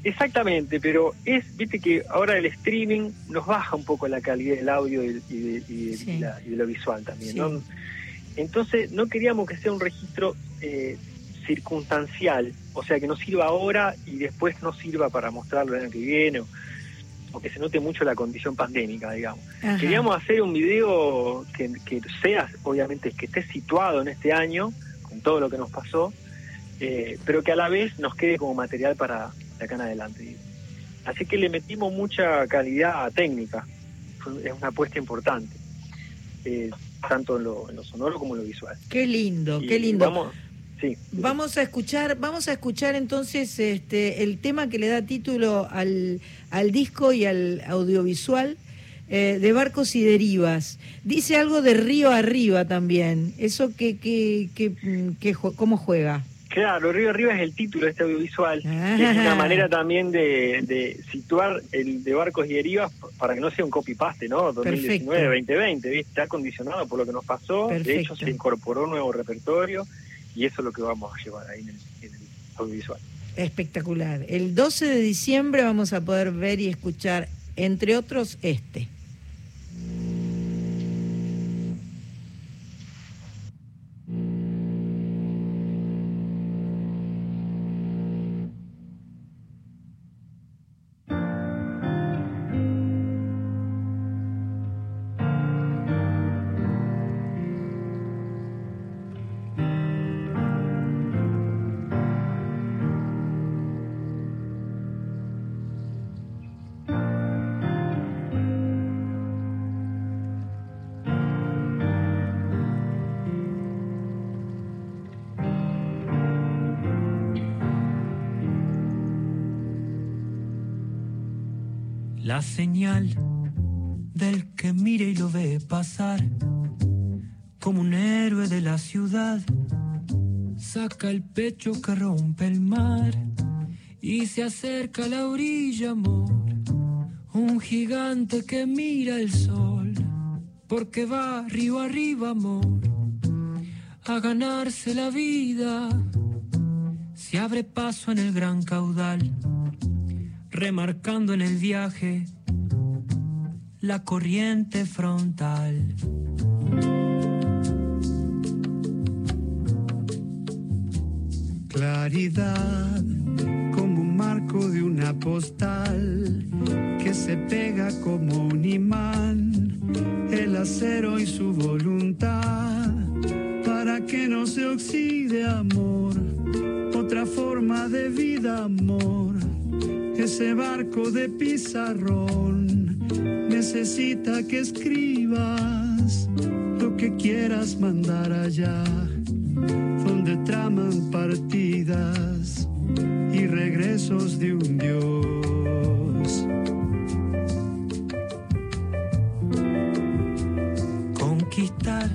Exactamente, pero es, viste que ahora el streaming nos baja un poco la calidad del audio y, de, lo visual también, ¿no? Entonces no queríamos que sea un registro eh, circunstancial, o sea, que nos sirva ahora y después no sirva para mostrarlo el año que viene, o, que se note mucho la condición pandémica, digamos. Queríamos hacer un video que, que sea, obviamente, que esté situado en este año, con todo lo que nos pasó, eh, pero que a la vez nos quede como material para, en adelante. Así que le metimos mucha calidad técnica, es una apuesta importante, eh, tanto en lo, sonoro como en lo visual.
Qué lindo, qué lindo. Vamos, sí. vamos a escuchar, vamos a escuchar entonces este el tema que le da título al, al disco y al audiovisual. Eh, de barcos y derivas. Dice algo de río arriba también. ¿Eso que, que, que, cómo juega?
Claro, Río Arriba es el título de este audiovisual. Es una manera también de, situar el de Barcos y Derivas para que no sea un copy-paste, ¿no? 2019-2020, ¿viste? Está condicionado por lo que nos pasó. De hecho, se incorporó un nuevo repertorio y eso es lo que vamos a llevar ahí en el, en el audiovisual.
Espectacular. El 12 de diciembre vamos a poder ver y escuchar, entre otros, este.
Señal del que mire y lo ve pasar como un héroe de la ciudad. Saca el pecho que rompe el mar y se acerca a la orilla, amor. Un gigante que mira el sol porque va río arriba, amor, a ganarse la vida. Se abre paso en el gran caudal remarcando en el viaje la corriente frontal.
Claridad como un marco de una postal que se pega como un imán, el acero y su voluntad para que no se oxide amor, otra forma de vida amor. Ese barco de pizarrón necesita que escribas lo que quieras mandar allá, donde traman partidas y regresos de un Dios.
Conquistar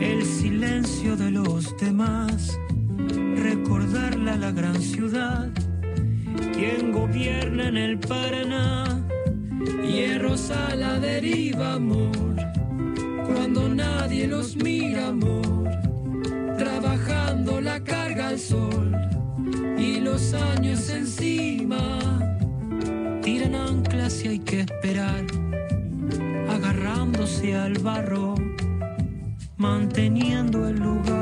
el silencio de los demás, recordarla a la gran ciudad quien gobierna en el Paraná. Hierros a la deriva, amor, cuando nadie los mira, amor, trabajando la carga al sol y los años encima. Tiran anclas y hay que esperar, agarrándose al barro, manteniendo el lugar.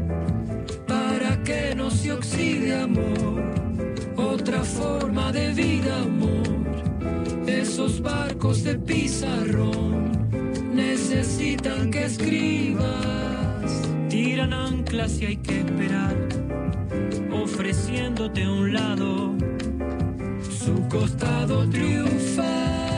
que no se oxide amor, otra forma de vida amor, esos
barcos de pizarrón necesitan que escribas. Tiran anclas y hay que esperar, ofreciéndote un lado su costado triunfal.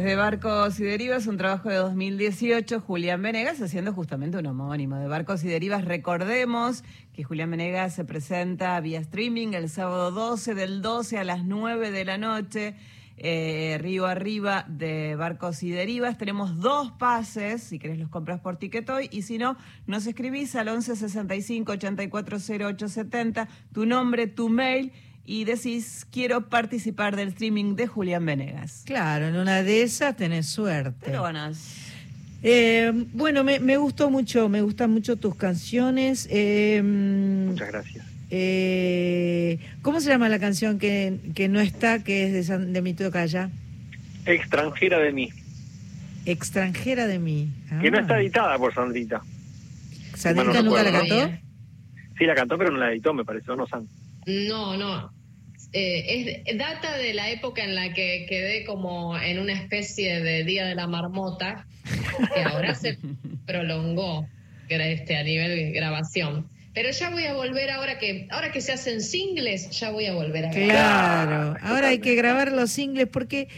Desde Barcos y Derivas, un trabajo de 2018, Julián Venegas haciendo justamente un homónimo de Barcos y Derivas. Recordemos que Julián Venegas se presenta vía streaming el sábado 12 del 12 a las 9 de la noche, eh, Río Arriba de Barcos y Derivas. Tenemos dos pases, si querés los compras por Ticketoy, y si no, nos escribís al 11 65 84 0870, tu nombre, tu mail y decís quiero participar del streaming de Julián Venegas.
Claro, en una de esas tenés suerte.
Pero ganas.
Eh, bueno, me, me gustó mucho, me gustan mucho tus canciones. Eh,
Muchas gracias.
eh, ¿Cómo se llama la canción que, que no está, que es de, San, de Mito Calla?
Extranjera de mí,
Extranjera de mí.
que no
Ah.
está editada por Sandrita.
¿Sandrita
Bueno,
nunca la cantó?
Sí, la cantó, pero no la editó, me parece, ¿o no, San?
No, no. Eh, es data de la época en la que quedé como en una especie de Día de la Marmota, que ahora se (laughs) prolongó este, a nivel de grabación. Pero ya voy a volver ahora que ahora que se hacen singles, ya voy a volver a grabar.
Claro, ahora hay que grabar los singles porque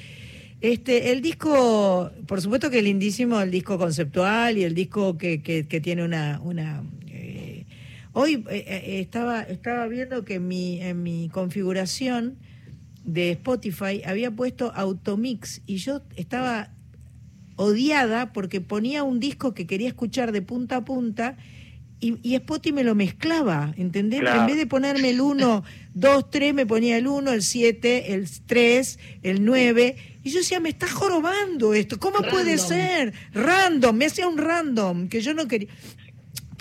este el disco, por supuesto que es lindísimo el disco conceptual y el disco que, que, que tiene una... una hoy eh, eh, estaba, estaba viendo que en mi, en mi configuración de Spotify había puesto Automix y yo estaba odiada porque ponía un disco que quería escuchar de punta a punta y, y Spotify me lo mezclaba, ¿entendés?
Claro.
En vez de ponerme el 1, 2, 3, me ponía el 1, el 7, el 3, el 9. Y yo decía, me está jorobando esto, ¿cómo puede ser? Random, me hacía un random, que yo no quería...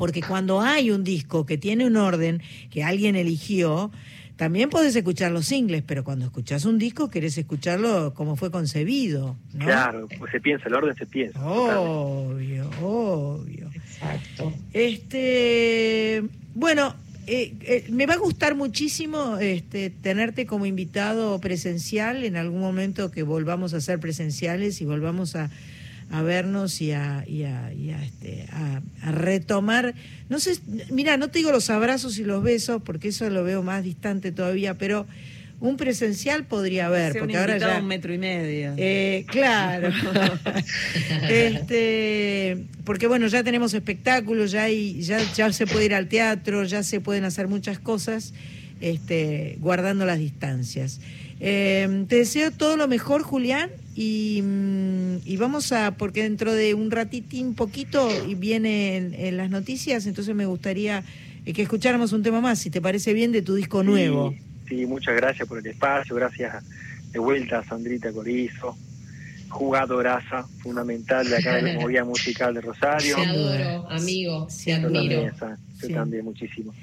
Porque cuando hay un disco que tiene un orden que alguien eligió, también podés escuchar los singles, pero cuando escuchás un disco querés escucharlo como fue concebido, ¿no?
Claro, pues se piensa, el orden se piensa.
Obvio, obvio.
Exacto.
Este, bueno, eh, eh, me va a gustar muchísimo este, tenerte como invitado presencial en algún momento que volvamos a ser presenciales y volvamos a, a vernos y a, y a, y a, este, a- a retomar. No sé, mira, no te digo los abrazos y los besos porque eso lo veo más distante todavía, pero un presencial podría haber, porque ahora ya.
un metro y medio.
Eh, claro. (laughs) este, porque bueno, ya tenemos espectáculos, ya, hay, ya, ya se puede ir al teatro, ya se pueden hacer muchas cosas, este, guardando las distancias. Eh, te deseo todo lo mejor, Julián, y, mm, y vamos a, porque dentro de un ratitín poquito y vienen en las noticias, entonces me gustaría eh, que escucháramos un tema más, si te parece bien, de tu disco nuevo.
Sí, muchas gracias por el espacio, gracias de vuelta a Sandrita Corizo, jugadoraza, fundamental de acá de la (laughs) movida musical de Rosario.
Te adoro, amigo, te admiro.
también, yo
Sí.
también, muchísimo.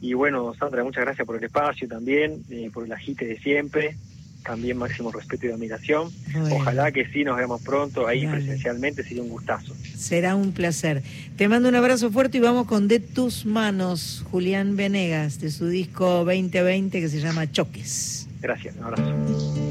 Y bueno, Sandra, muchas gracias por el espacio también, eh, por el agite de siempre. también máximo respeto y admiración.
Bueno.
Ojalá que sí nos veamos pronto ahí
Dale.
presencialmente, sería un gustazo.
Será un placer. Te mando un abrazo fuerte y vamos con De tus manos, Julián Venegas, de su disco 2020 que se llama Choques.
Gracias, un abrazo.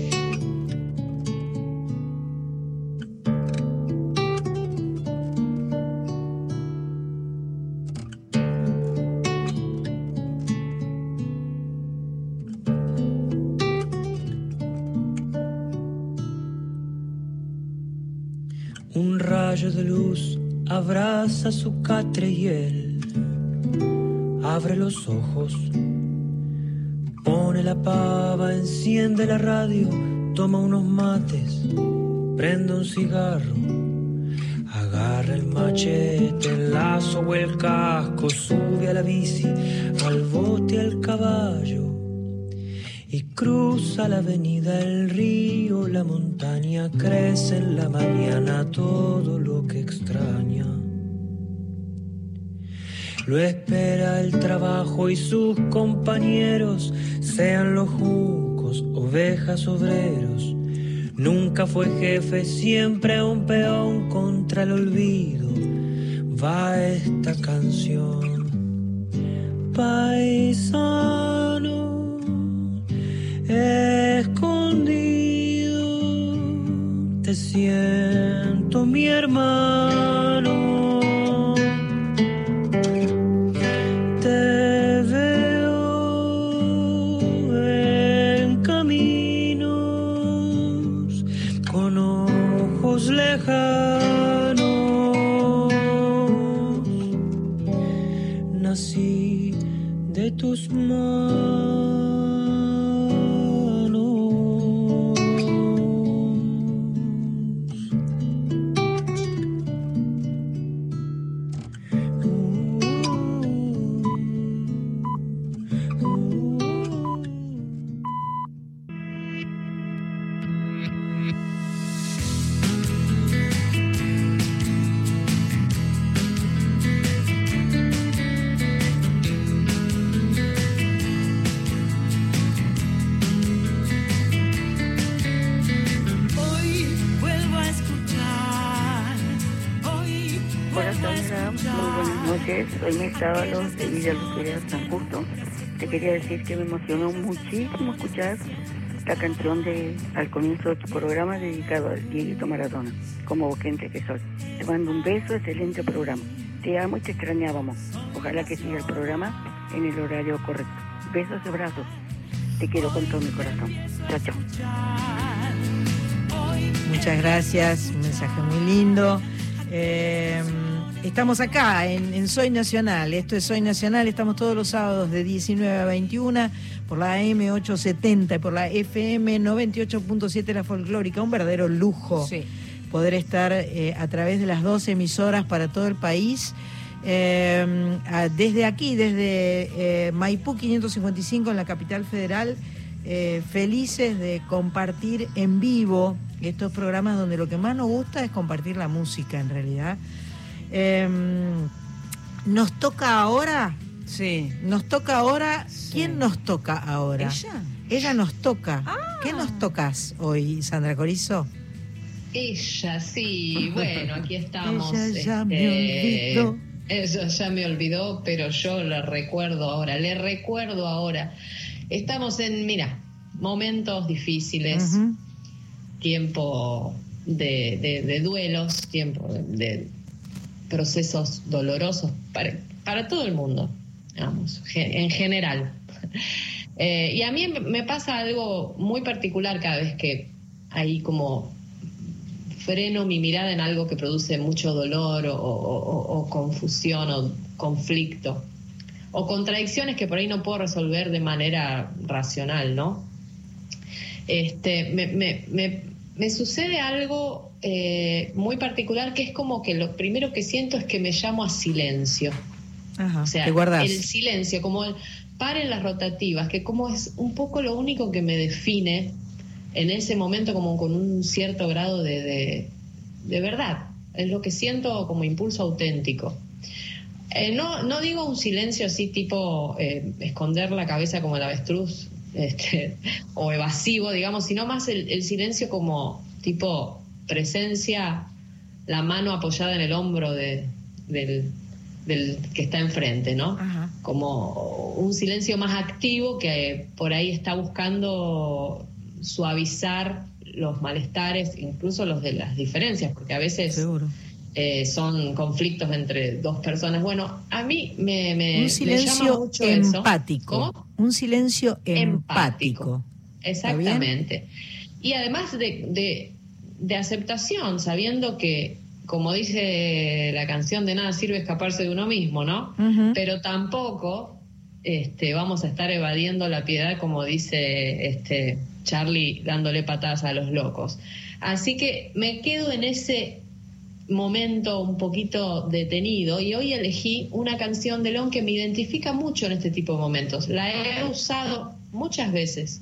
Abraza su catre y él abre los ojos, pone la pava, enciende la radio, toma unos mates, prende un cigarro, agarra el machete, el lazo o el casco, sube a la bici, al bote, al caballo y cruza la avenida, el río, la montaña, crece en la mañana todo lo que extraña. Lo espera el trabajo y sus compañeros, sean los juncos, ovejas, obreros. Nunca fue jefe, siempre un peón contra el olvido. Va esta canción. Paisano escondido, te siento mi hermano. Te veo en caminos con ojos lejanos. Nací de tus manos.
Soy Miss Ábalos de Villa Lucía San Justo. Te quería decir que me emocionó muchísimo escuchar la canción de al comienzo de tu programa dedicado al Dieguito Maradona, como boquente que soy. Te mando un beso, excelente programa. Te amo y te extrañábamos. Ojalá que siga el programa en el horario correcto. Besos y abrazos. Te quiero con todo mi corazón. Chao, chao.
Muchas gracias, un mensaje muy lindo. Eh, estamos acá en, en Soy Nacional, esto es Soy Nacional, estamos todos los sábados de 19 a 21 por la AM 870 y por la FM 98.7 La Folclórica, un verdadero lujo
Sí.
poder estar eh, a través de las dos emisoras para todo el país. Eh, a- desde aquí, desde eh, Maipú 555 en la capital federal, eh, felices de compartir en vivo estos programas donde lo que más nos gusta es compartir la música en realidad. Eh, nos toca ahora,
Sí.
nos toca ahora,
Sí.
¿quién nos toca ahora?
¿Ella?
Ella nos toca. ¿Qué nos tocas hoy, Sandra Corizo?
Ella, sí, (laughs) bueno, aquí estamos.
Ella ya
este,
me olvidó.
Ella ya me olvidó, pero yo le recuerdo ahora, le recuerdo ahora. Estamos en, mira, momentos difíciles, tiempo de, de- de duelos, tiempo de procesos dolorosos para, para todo el mundo, digamos, en general. (laughs) Eh, y a mí me- pasa algo muy particular cada vez que hay como freno mi mirada en algo que produce mucho dolor o- o confusión o conflicto o contradicciones que por ahí no puedo resolver de manera racional, ¿no? Este, me, me- me- me sucede algo eh, muy particular que es como que lo primero que siento es que me llamo a silencio.
Ajá,
O sea, el silencio, como el paren las rotativas, que como es un poco lo único que me define en ese momento como con un cierto grado de, de, de verdad. Es lo que siento como impulso auténtico. Eh, no, no digo un silencio así tipo eh, esconder la cabeza como el avestruz (laughs)
este, o evasivo, digamos, sino más el, el silencio como tipo presencia, la mano apoyada en el hombro de, del, del que está enfrente, ¿no?
Ajá.
Como un silencio más activo que por ahí está buscando suavizar los malestares, incluso los de las diferencias, porque a veces eh, son conflictos entre dos personas. Bueno, a mí me, me,
Un
me llama
silencio
mucho eso.
empático.
¿Cómo?
Un silencio empático.
Exactamente. Y además de, de, de aceptación, sabiendo que, como dice la canción, de nada sirve escaparse de uno mismo, ¿no? Pero tampoco este, vamos a estar evadiendo la piedad, como dice este Charlie, dándole patadas a los locos. Así que me quedo en ese momento un poquito detenido y hoy elegí una canción de León que me identifica mucho en este tipo de momentos. La he usado muchas veces,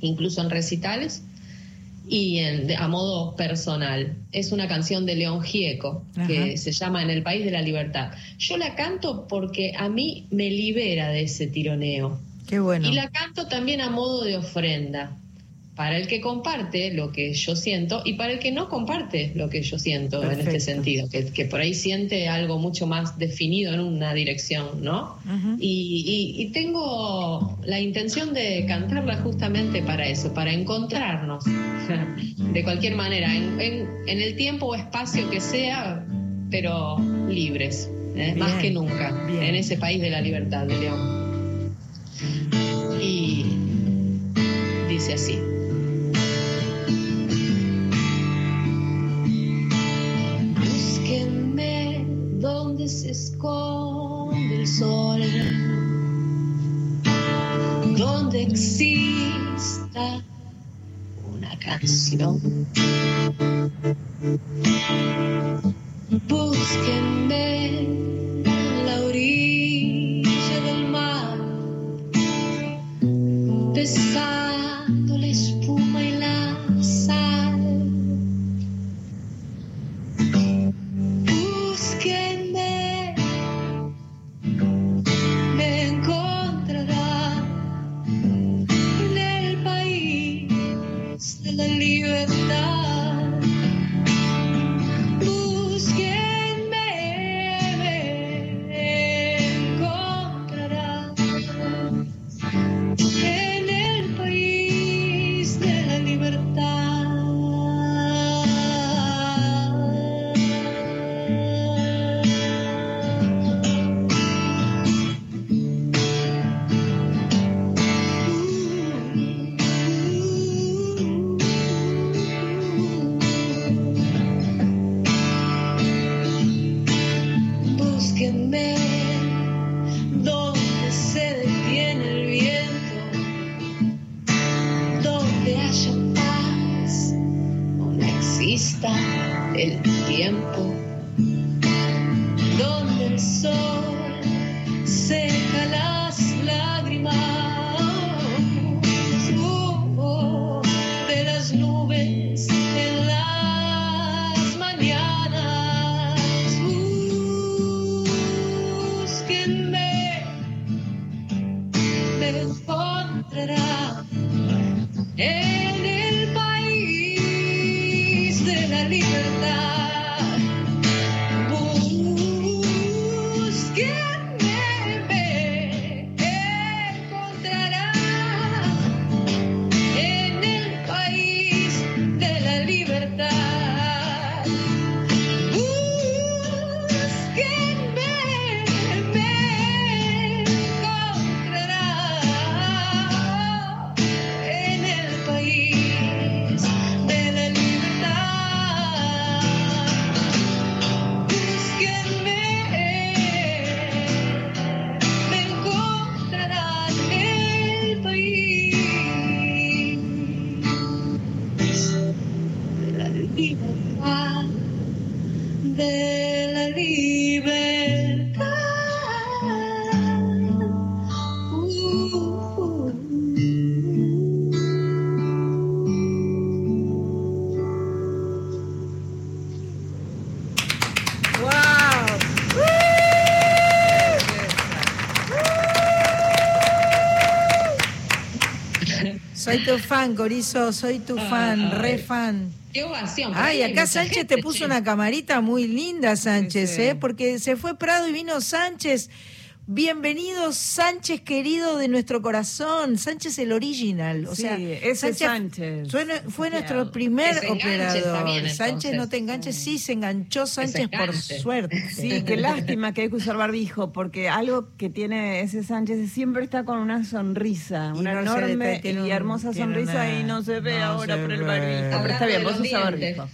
incluso en recitales y en, de- a modo personal. Es una canción de León Gieco que se llama En el País de la Libertad. Yo la canto porque a mí me libera de ese tironeo.
Qué bueno.
Y la canto también a modo de ofrenda, para el que comparte lo que yo siento y para el que no comparte lo que yo siento en este sentido, que, que por ahí siente algo mucho más definido en una dirección, ¿no? Y, y- y tengo la intención de cantarla justamente para eso, para encontrarnos (laughs) de cualquier manera, en, en- en el tiempo o espacio que sea, pero libres, ¿eh? más que nunca,
bien.
en ese país de la libertad de León. Y dice así. Esconde el sol, donde exista una canción. Búsquenme en la orilla del mar, besando
tu fan, Corizo, soy tu fan, re fan.
Qué ovación.
Ay, acá Sánchez
gente,
te puso una camarita muy linda, Sánchez,
Sí, sí.
¿eh? Porque se fue Prado y vino Sánchez. Bienvenido, Sánchez querido de nuestro corazón. Sánchez el original. O
Sí,
sea,
ese Sánchez.
Fue, fue nuestro primer operador.
bien,
Sánchez no te enganches, sí, se enganchó Sánchez por suerte.
Sí, qué lástima que hay que usar barbijo, porque algo que tiene ese Sánchez siempre está con una sonrisa,
Y
una
no
enorme y hermosa sonrisa
una-
y no se ve
no
ahora
se
por el barbijo. Pero está bien, vos usas barbijo.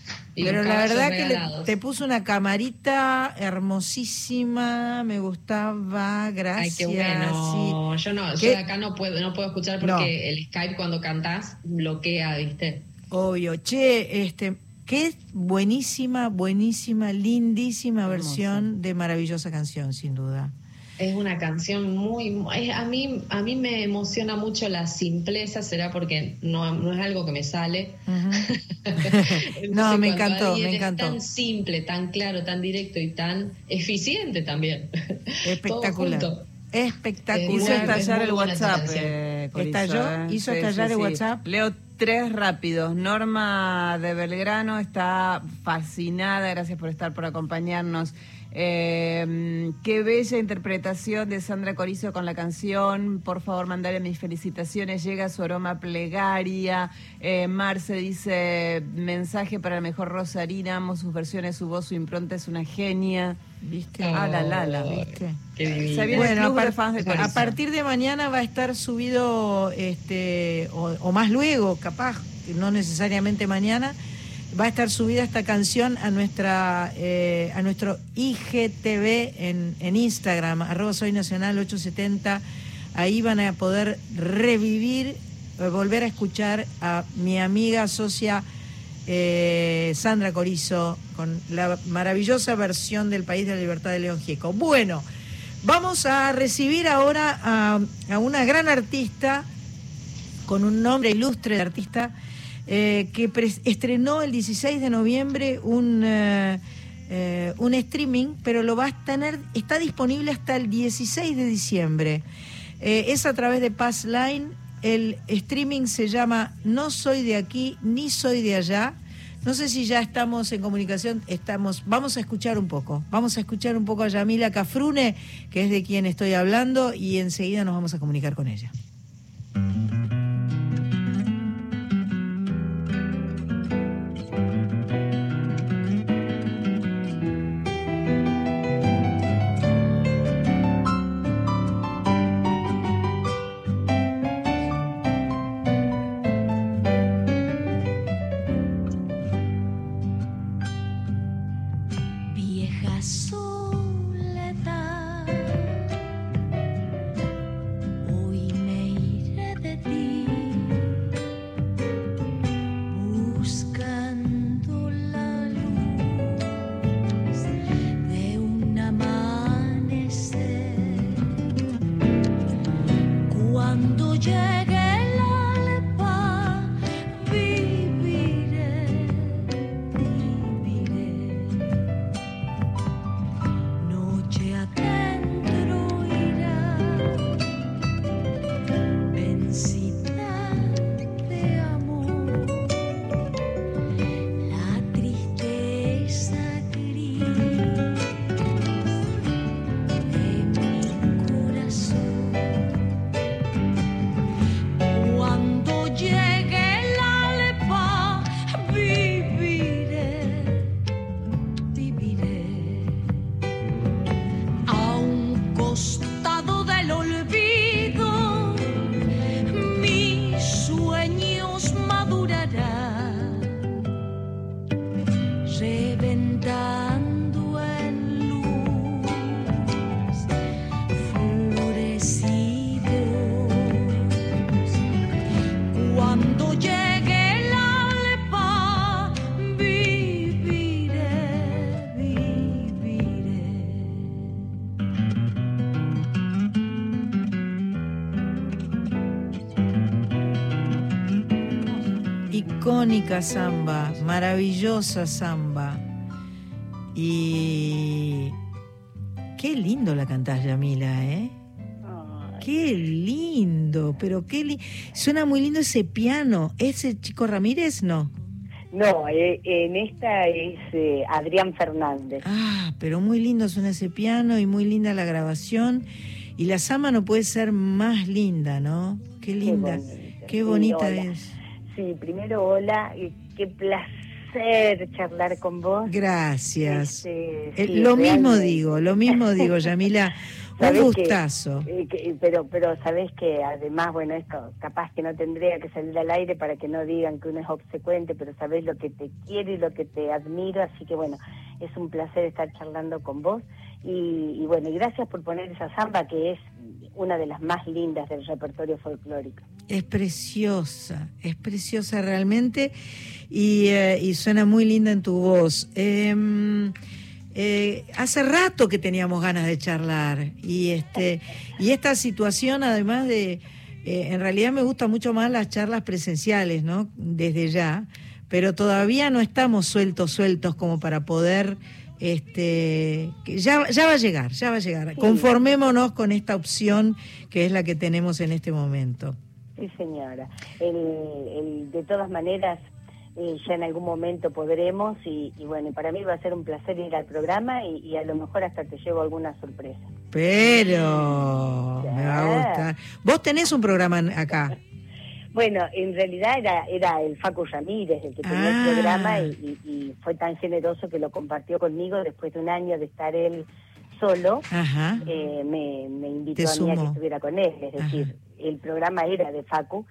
Pero la verdad que le- te puso una camarita hermosísima, me gustaba,
Ay,
gracias.
qué bueno.
sí.
Yo no,
¿Qué?
yo acá no puedo, no puedo escuchar porque
No.
el Skype cuando cantás bloquea, ¿viste?
Obvio. Che, este, qué buenísima, buenísima, lindísima
Hermosa.
versión de maravillosa canción, sin duda.
Es una canción muy, mu- es- a mí a mí me emociona mucho la simpleza, será porque no, no es algo que me sale. (laughs) Entonces,
no, me encantó, me
es
encantó.
tan simple, tan claro, tan directo y tan eficiente también. (laughs)
Espectacular.
Todo junto.
Espectacular.
Hizo
es
estallar el WhatsApp. eh,
¿Estalló?
eh.
¿Hizo estallar el WhatsApp?
Leo tres rápidos. Norma de Belgrano está fascinada. Gracias por estar, por acompañarnos. Eh, qué bella interpretación de Sandra Corizo con la canción. Por favor, mandale mis felicitaciones. Llega su aroma plegaria. Eh, Marce dice: mensaje para el mejor Rosarina. Amo sus versiones, su voz, su impronta. Es una genia.
¿Viste?
Ah, la, la, la.
¿Viste? Bueno, a, par-
fans de
a partir de mañana va a estar subido, este, o, o más luego, capaz, no necesariamente mañana, va a estar subida esta canción a nuestra, eh, a nuestro IGTV en, en Instagram, arroba soy nacional 870. Ahí van a poder revivir, eh, volver a escuchar a mi amiga socia eh, Sandra Corizo con la maravillosa versión del País de la Libertad de León Gieco. Bueno, vamos a recibir ahora a, a una gran artista con un nombre ilustre de artista eh, que estrenó el 16 de noviembre un, eh, eh, un streaming, pero lo va a tener, está disponible hasta el 16 de diciembre. Es a través de Passline. El streaming se llama No soy de aquí ni soy de allá. No sé si ya estamos en comunicación, estamos, vamos a escuchar un poco, vamos a escuchar un poco a Yamila Cafrune, que es de quien estoy hablando, y enseguida nos vamos a comunicar con ella. Samba, maravillosa samba. Y qué lindo la cantás, Yamila, ¿eh? Qué Qué lindo, pero qué li suena muy lindo ese piano. ¿Ese chico Ramírez no?
No, eh, en esta es eh, Adrián Fernández.
Ah, pero muy lindo suena ese piano y muy linda la grabación. Y la Sama no puede ser más linda, ¿no? Qué linda, qué bonita,
Sí,
es.
Sí, primero hola, qué placer charlar con vos.
Gracias.
Este,
Eh, lo mismo digo, lo mismo digo, Yamila. (laughs) Un
que-
gustazo.
eh, que- pero pero sabés que además, bueno, esto capaz que no tendría que salir al aire para que no digan que uno es obsecuente, pero sabés lo que te quiero y lo que te admiro, así que bueno, es un placer estar charlando con vos. Y, y bueno, y gracias por poner esa samba que es una de las más lindas del repertorio folclórico.
Es preciosa, es preciosa realmente y, eh, suena muy linda en tu voz. Em, eh, hace rato que teníamos ganas de charlar y este y esta situación además de eh, en realidad me gustan mucho más las charlas presenciales, ¿no? Desde ya, pero todavía no estamos sueltos sueltos como para poder este que ya ya va a llegar, ya va a llegar. Conformémonos con esta opción que es la que tenemos en este momento.
Sí, señora. El, el- de todas maneras, eh, ya en algún momento podremos y, y bueno, para mí va a ser un placer ir al programa y, y a lo mejor hasta te llevo alguna sorpresa.
Pero me va a gustar. Vos tenés un programa acá.
Bueno, en realidad era, era el Facu Ramírez el que tenía
Ah.
el programa y, y- y fue tan generoso que lo compartió conmigo después de un año de estar él solo.
Ajá.
eh, me, me invitó a mí a que estuviera con él, es decir, el programa era de Facu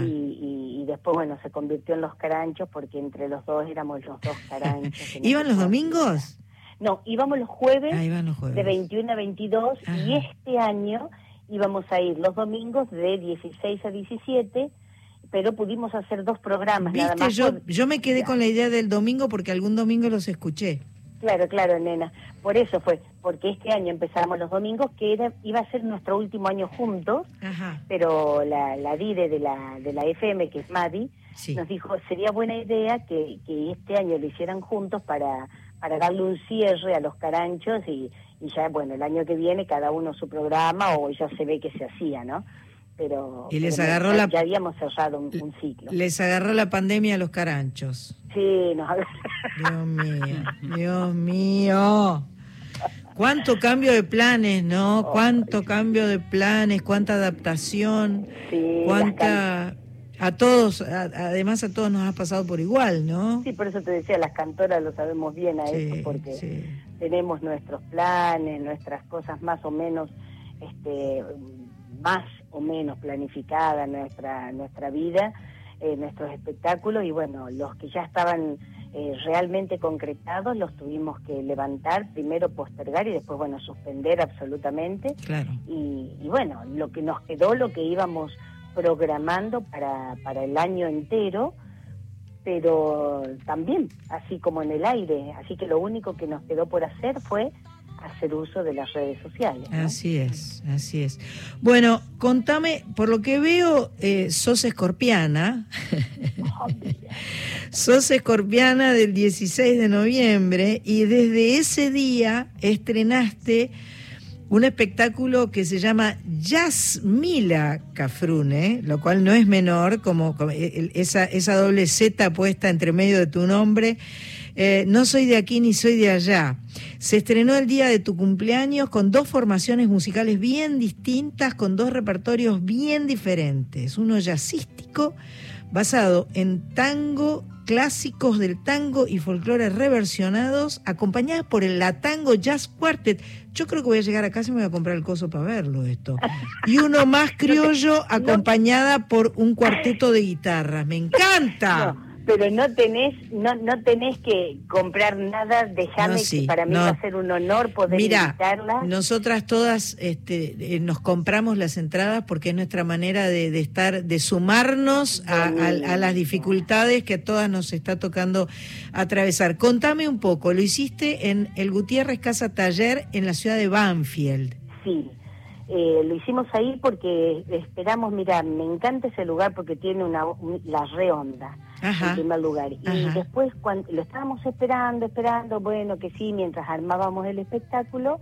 y, y- y después, bueno, se convirtió en Los Caranchos porque entre los dos éramos los dos caranchos. (laughs)
¿Iban los domingos?
No, íbamos los jueves,
Ah, iban los jueves.
de 21 a 22 y este año íbamos a ir los domingos de 16 a 17, pero pudimos hacer dos programas nada
Viste,
más.
yo,
por-
yo me quedé con la idea del domingo porque algún domingo los escuché.
Claro, claro, nena. Por eso fue, porque este año empezamos los domingos, que era, iba a ser nuestro último año juntos,
Ajá.
pero la, la DIRE de la, de la FM, que es Madi,
Sí.
nos dijo, sería buena idea que, que este año lo hicieran juntos para, para darle un cierre a los caranchos y, y ya, bueno, el año que viene cada uno su programa o ya se ve que se hacía, ¿no? Pero,
Y les
pero
agarró
ya,
la-
ya habíamos cerrado un, un ciclo.
Les agarró la pandemia a los caranchos.
Sí, nos agarró.
Dios mío, Dios mío. Cuánto cambio de planes, ¿no? Cuánto cambio de planes, cuánta adaptación,
Sí,
cuánta... A todos, a- además a todos nos ha pasado por igual, ¿no?
Sí, por eso te decía, las cantoras lo sabemos bien a
Sí,
eso, porque tenemos nuestros planes, nuestras cosas más o menos, este, más o menos planificadas, nuestra, nuestra vida, eh, nuestros espectáculos, y bueno, los que ya estaban eh, realmente concretados los tuvimos que levantar, primero postergar y después, bueno, suspender absolutamente.
Claro.
Y, y bueno, lo que nos quedó, lo que íbamos programando para, para el año entero, pero también, así como en el aire. Así que lo único que nos quedó por hacer fue hacer uso de las redes sociales.
Así es, así es. Bueno, contame, por lo que veo, eh, sos escorpiana. (laughs) sos escorpiana del 16 de noviembre y desde ese día estrenaste un espectáculo que se llama Yasmila Cafrune, lo cual no es menor, como, como el- esa, esa doble Z puesta entre medio de tu nombre. Eh, no soy de aquí ni soy de allá. Se estrenó el día de tu cumpleaños con dos formaciones musicales bien distintas, con dos repertorios bien diferentes. Uno jazzístico, basado en tango, clásicos del tango y folclore reversionados, acompañadas por el La Tango Jazz Quartet. Yo creo que voy a llegar a casa y me voy a comprar el coso para verlo esto. Y uno más (laughs) criollo, acompañada por un cuarteto de guitarras. ¡Me encanta!
Pero no tenés, no, no tenés que comprar nada, déjame
No, sí,
que para mí
no.
va a ser un honor poder
Mira,
invitarla.
nosotras todas este, eh, nos compramos las entradas porque es nuestra manera de, de estar, de sumarnos a, a- a las dificultades que a todas nos está tocando atravesar. Contame un poco, lo hiciste en el Gutiérrez Casa Taller en la ciudad de Banfield.
Sí, eh, lo hicimos ahí porque esperamos, mira, me encanta ese lugar porque tiene una un- la reonda
Ajá.
en primer lugar. Y
Ajá.
después cuando lo estábamos esperando, esperando, bueno, que sí, mientras armábamos el espectáculo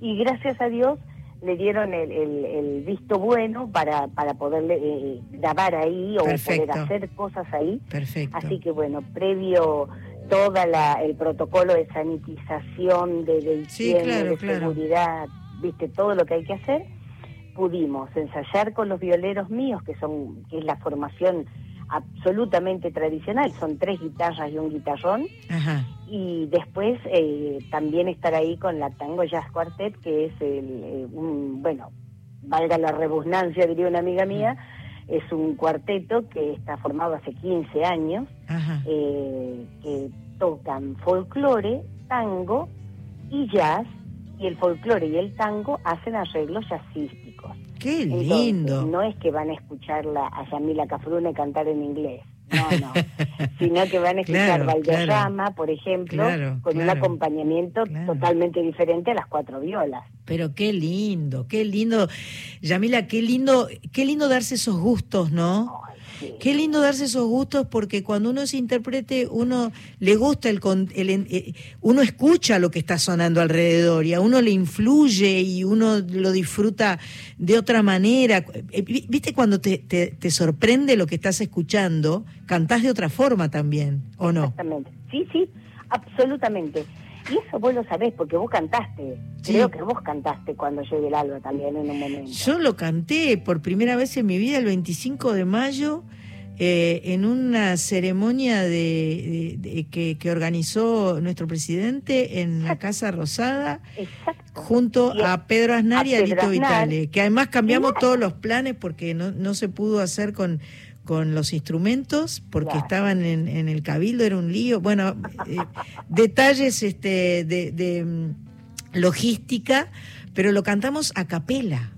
y gracias a Dios le dieron el, el- el visto bueno para, para poder eh, grabar ahí o
Perfecto.
poder hacer cosas ahí.
Perfecto.
Así que bueno, previo toda la, el protocolo de sanitización, de, de
Sí,
higiene,
claro,
de
claro.
seguridad, viste todo lo que hay que hacer, pudimos ensayar con los violeros míos, que son que es la formación absolutamente tradicional, son tres guitarras y un guitarrón,
Ajá.
y después eh, también estar ahí con la Tango Jazz Quartet, que es el, eh, un, bueno, valga la redundancia, diría una amiga mía, es un cuarteto que está formado hace 15 años, eh, que tocan folclore, tango y jazz, y el folclore y el tango hacen arreglos jazzísticos.
Qué
Entonces,
lindo.
no es que van a escucharla a Yamila Cafrune cantar en inglés, no, no, (laughs) sino que van a escuchar
Claro,
Valderrama, por ejemplo,
Claro,
con un acompañamiento totalmente diferente a las cuatro violas.
Pero qué lindo, qué lindo. Yamila, qué lindo, qué lindo darse esos gustos, ¿no? Qué lindo darse esos gustos porque cuando uno es intérprete, uno le gusta el, el eh, uno escucha lo que está sonando alrededor y a uno le influye y uno lo disfruta de otra manera. Eh, vi- ¿Viste cuando te, te, te sorprende lo que estás escuchando? Cantás de otra forma también, ¿o no?
Exactamente. Sí, sí, absolutamente. Y eso vos lo sabés porque vos cantaste. Creo que vos cantaste cuando llegué el alba también en un momento.
Yo lo canté por primera vez en mi vida el 25 de mayo eh, en una ceremonia de, de- de- que, que organizó nuestro presidente en la Casa Rosada junto
Y a-
Pedro Aznar y
a
Lito. Vitale, que además cambiamos todos los planes porque no, no se pudo hacer con con los instrumentos porque estaban en, en el cabildo era un lío bueno eh, detalles este de, de, mm, logística pero lo cantamos a capela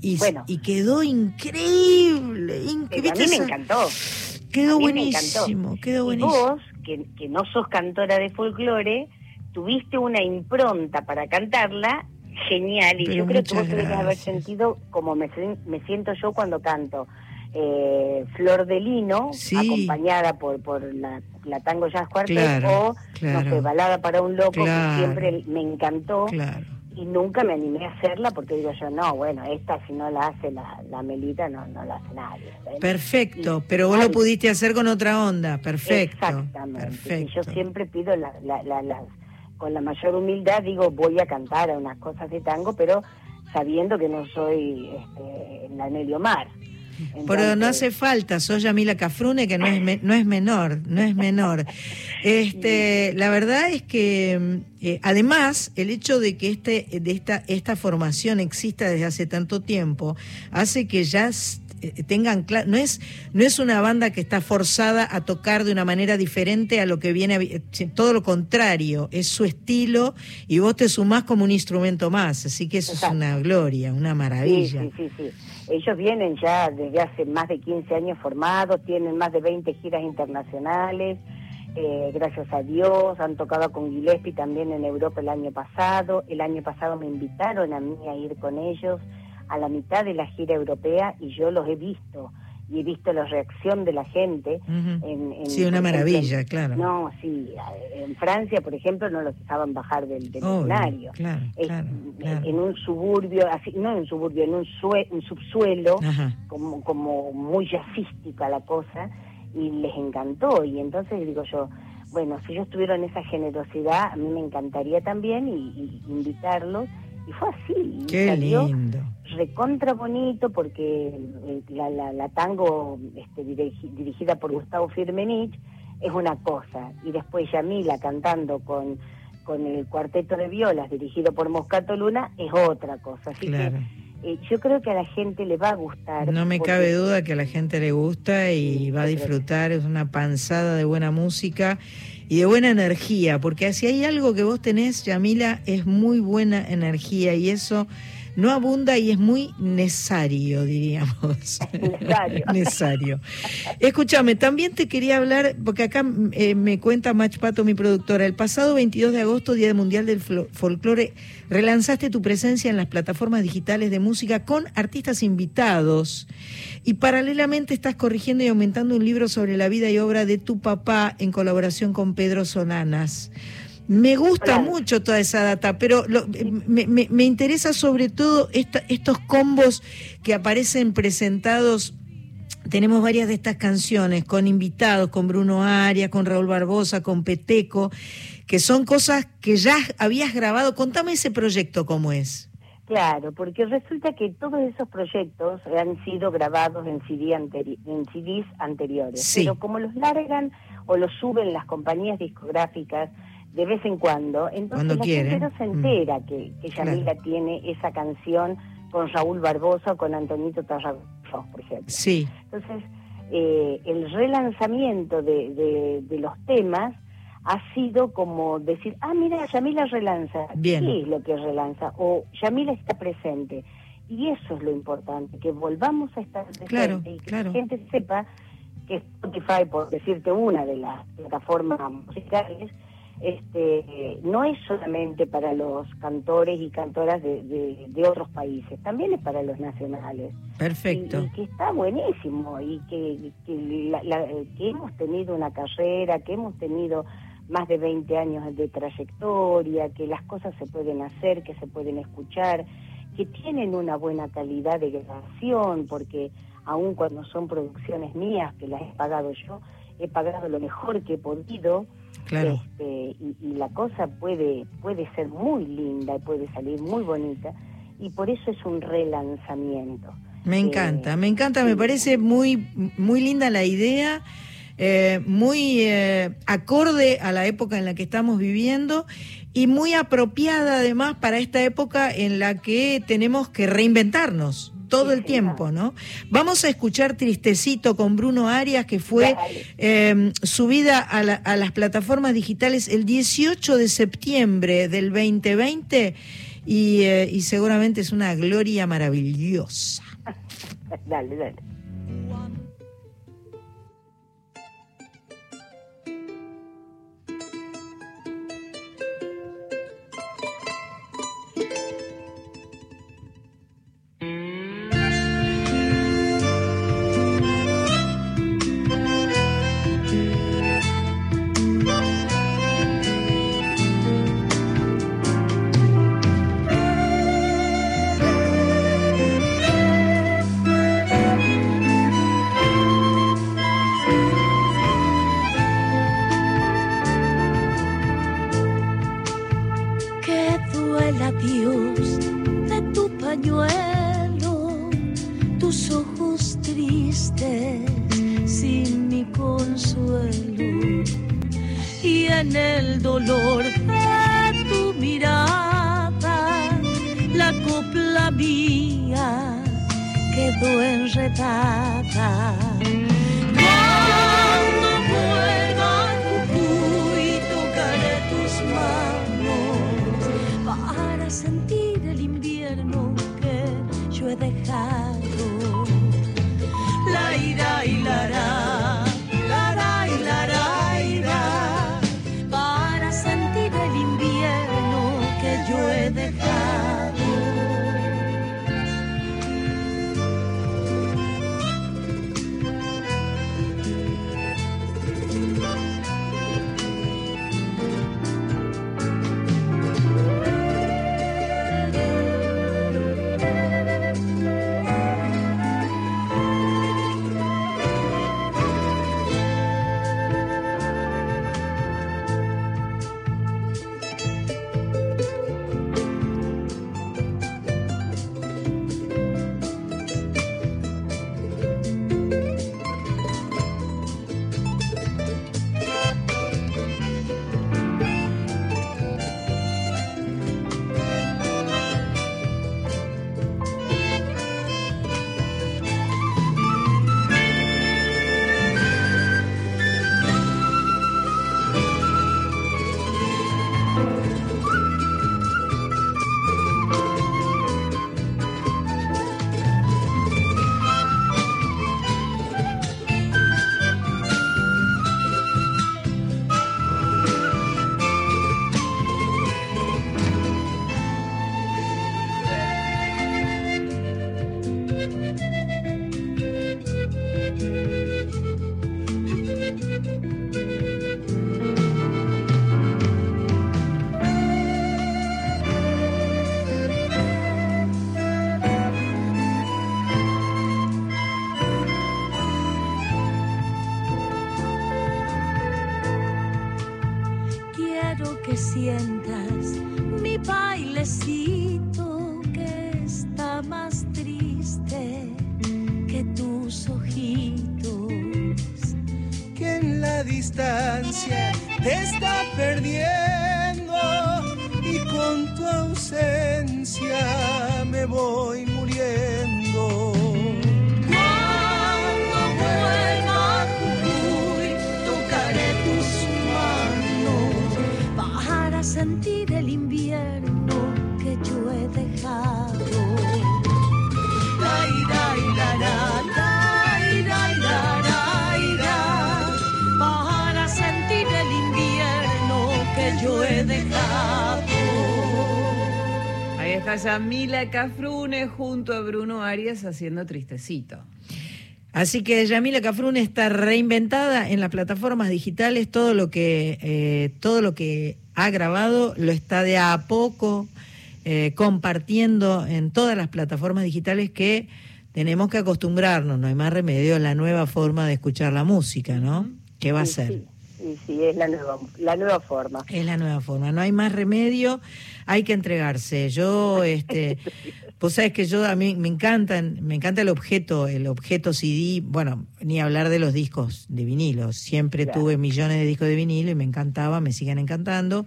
y,
Bueno.
y quedó increíble, inc-
Pero a
¿viste
mí me encantó.
Quedó buenísimo, quedó
Y vos, que, que no sos cantora de folclore, tuviste una impronta para cantarla genial. Y
Pero
yo creo que vos que haber sentido como me, me siento yo cuando canto. Eh, Flor de Lino,
Sí.
acompañada por, por la, la Tango Jazz Quartet,
Claro,
o, no
claro.
sé, Balada para un Loco,
Claro.
que siempre me encantó. Y nunca me animé a hacerla porque digo yo, no, bueno, esta si no la hace la, la Melita, no, no la hace nadie.
Perfecto,
Y-
pero vos lo pudiste hacer con otra onda, perfecto.
Exactamente.
Perfecto.
Y yo siempre pido la, la, la- la- con la mayor humildad, digo, voy a cantar a unas cosas de tango, pero sabiendo que no soy este, la Nelly
Pero no hace falta, sos Yamila Cafrune, que no es, me- no es menor, no es menor. Este, la verdad es que, eh, además, el hecho de que este, de esta, esta formación exista desde hace tanto tiempo, hace que ya tengan claro, no es, no es una banda que está forzada a tocar de una manera diferente a lo que viene, eh, todo lo contrario, es su estilo y vos te sumás como un instrumento más, así que eso es una gloria, una maravilla.
Sí, sí, sí, sí. Ellos vienen ya desde hace más de 15 años formados, tienen más de 20 giras internacionales, eh, gracias a Dios, han tocado con Gillespie también en Europa el año pasado, el año pasado me invitaron a mí a ir con ellos a la mitad de la gira europea y yo los he visto y he visto la reacción de la gente. En, en-
Sí, una maravilla,
en-
claro.
No, sí, en Francia, por ejemplo, no los dejaban bajar del, del
Obvio,
escenario.
claro,
Es-
claro, claro.
En un suburbio, así, no en un suburbio, en un, sue- un subsuelo,
Ajá.
como, como muy jazzística la cosa, y les encantó. Y entonces digo yo, bueno, si ellos tuvieron esa generosidad, a mí me encantaría también y, y invitarlos. Y fue así.
Qué
salió
lindo.
recontra bonito porque eh, la, la, la tango este, dirigi- dirigida por Gustavo Firmenich es una cosa y después Yamila cantando con, con el cuarteto de violas dirigido por Moscato Luna es otra cosa. Así
Claro.
que eh, yo creo que a la gente le va a gustar.
No me
porque-
cabe duda que a la gente le gusta y va a disfrutar, es una panzada de buena música y de buena energía, porque si hay algo que vos tenés, Yamila, es muy buena energía y eso no abunda y es muy necesario, diríamos.
Necesario. (laughs)
Necesario. Escúchame, también te quería hablar, porque acá eh, me cuenta Mach Pato, mi productora, el pasado 22 de agosto, Día Mundial del Folclore, relanzaste tu presencia en las plataformas digitales de música con artistas invitados y paralelamente estás corrigiendo y aumentando un libro sobre la vida y obra de tu papá en colaboración con Pedro Solanas. Me gusta mucho toda esa data, pero lo- me, me- me interesa sobre todo esta- estos combos que aparecen presentados. Tenemos varias de estas canciones con invitados, con Bruno Arias, con Raúl Barbosa, con Peteco, que son cosas que ya habías grabado. Contame ese proyecto cómo es.
Claro, porque resulta que todos esos proyectos han sido grabados en, CD anteri- en CDs anteriores,
Sí.
pero como los largan o los suben las compañías discográficas de vez en cuando, entonces
Cuando
la
quieren.
gente no se
Mm.
entera que, que
Claro.
Yamila tiene esa canción con Raúl Barbosa o con Antonito Tarragó, por ejemplo.
Sí,
Entonces, eh, el relanzamiento de, de- de los temas ha sido como decir, ah, mira, Yamila relanza.
Bien.
¿Qué es lo que relanza? O Yamila está presente. Y eso es lo importante, que volvamos a estar presentes
Claro,
y que
claro.
la gente sepa que Spotify, por decirte una de las plataformas musicales, este, no es solamente para los cantores y cantoras de, de- de otros países, también es para los nacionales
perfecto.
y, y que está buenísimo y que, que, la- la- que hemos tenido una carrera, que hemos tenido más de 20 años de trayectoria, que las cosas se pueden hacer, que se pueden escuchar, que tienen una buena calidad de grabación, porque aun cuando son producciones mías, que las he pagado yo, he pagado lo mejor que he podido,
Claro.
este, y, y la cosa puede, puede ser muy linda y puede salir muy bonita, y por eso es un relanzamiento.
Me
Eh,
encanta, me encanta, me parece muy, muy linda la idea, eh, muy eh, acorde a la época en la que estamos viviendo y muy apropiada además para esta época en la que tenemos que reinventarnos todo el tiempo, ¿no? Vamos a escuchar Tristecito con Bruno Arias, que fue eh, subida a, la- a las plataformas digitales el 18 de septiembre del 2020 y, eh, y seguramente es una gloria maravillosa. (laughs)
Dale, dale.
Yamila Cafrune junto a Bruno Arias haciendo Tristecito.
Así que Yamila Cafrún está reinventada en las plataformas digitales. Todo lo que, eh, todo lo que ha grabado lo está de a poco eh, compartiendo en todas las plataformas digitales que tenemos que acostumbrarnos. No hay más remedio a la nueva forma de escuchar la música, ¿no? ¿Qué va a ser?
Sí, sí, es la nueva, la nueva forma.
Es la nueva forma. No hay más remedio, hay que entregarse. Yo, este, (laughs) pues sabes que yo a mí me encantan, me encanta el objeto, el objeto CD. Bueno, ni hablar de los discos de vinilo. Siempre
Claro.
tuve millones de discos de vinilo y me encantaba, me siguen encantando.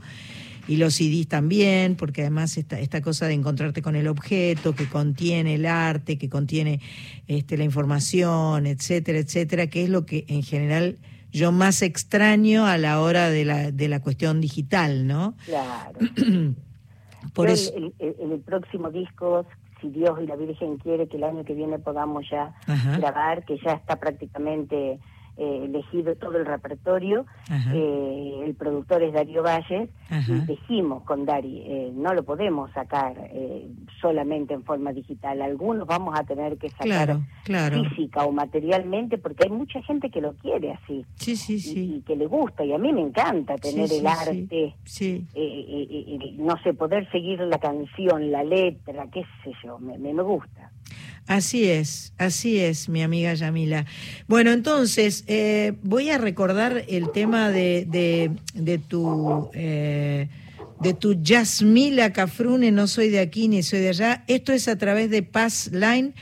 Y los CDs también, porque además esta, esta cosa de encontrarte con el objeto que contiene el arte, que contiene este, la información, etcétera, etcétera, que es lo que en general yo más extraño a la hora de la, de la cuestión digital, ¿no?
Claro. (clears throat)
Por
Yo
eso,
el, el- próximo disco, si Dios y la Virgen quiere que el año que viene podamos ya
Ajá.
grabar, que ya está prácticamente eh, elegido todo el repertorio, eh, el productor es Darío Valles,
Ajá.
y dijimos con Dari, eh, no lo podemos sacar eh, solamente en forma digital, algunos vamos a tener que sacar
claro, claro.
física o materialmente, porque hay mucha gente que lo quiere así.
Sí, sí,
y-
sí.
Y, que le gusta, y a mí me encanta tener el arte
Sí.
eh, no sé, poder seguir la canción, la letra, qué sé yo, me, me, me gusta.
Así es, así es, mi amiga Yamila. Bueno, entonces, eh, voy a recordar el tema de, de, de tu... eh, de tu Yasmila Cafrune, no soy de aquí ni soy de allá. Esto es a través de Pass Line.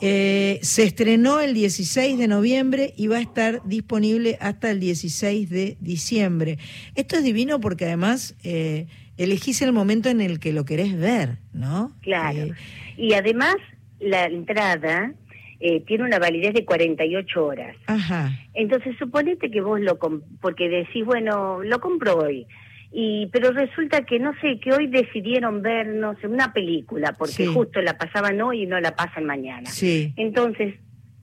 Eh, se estrenó el 16 de noviembre y va a estar disponible hasta el 16 de diciembre. Esto es divino porque además eh, elegís el momento en el que lo querés ver, ¿no?
Claro.
Eh,
Y además, la entrada eh, tiene una validez de 48 horas.
ajá.
Entonces, suponete que vos lo... porque decís, bueno, lo compro hoy. Y, pero resulta que, no sé, que hoy decidieron ver, no sé, una película, porque
Sí.
justo la pasaban hoy y no la pasan mañana.
Sí.
Entonces,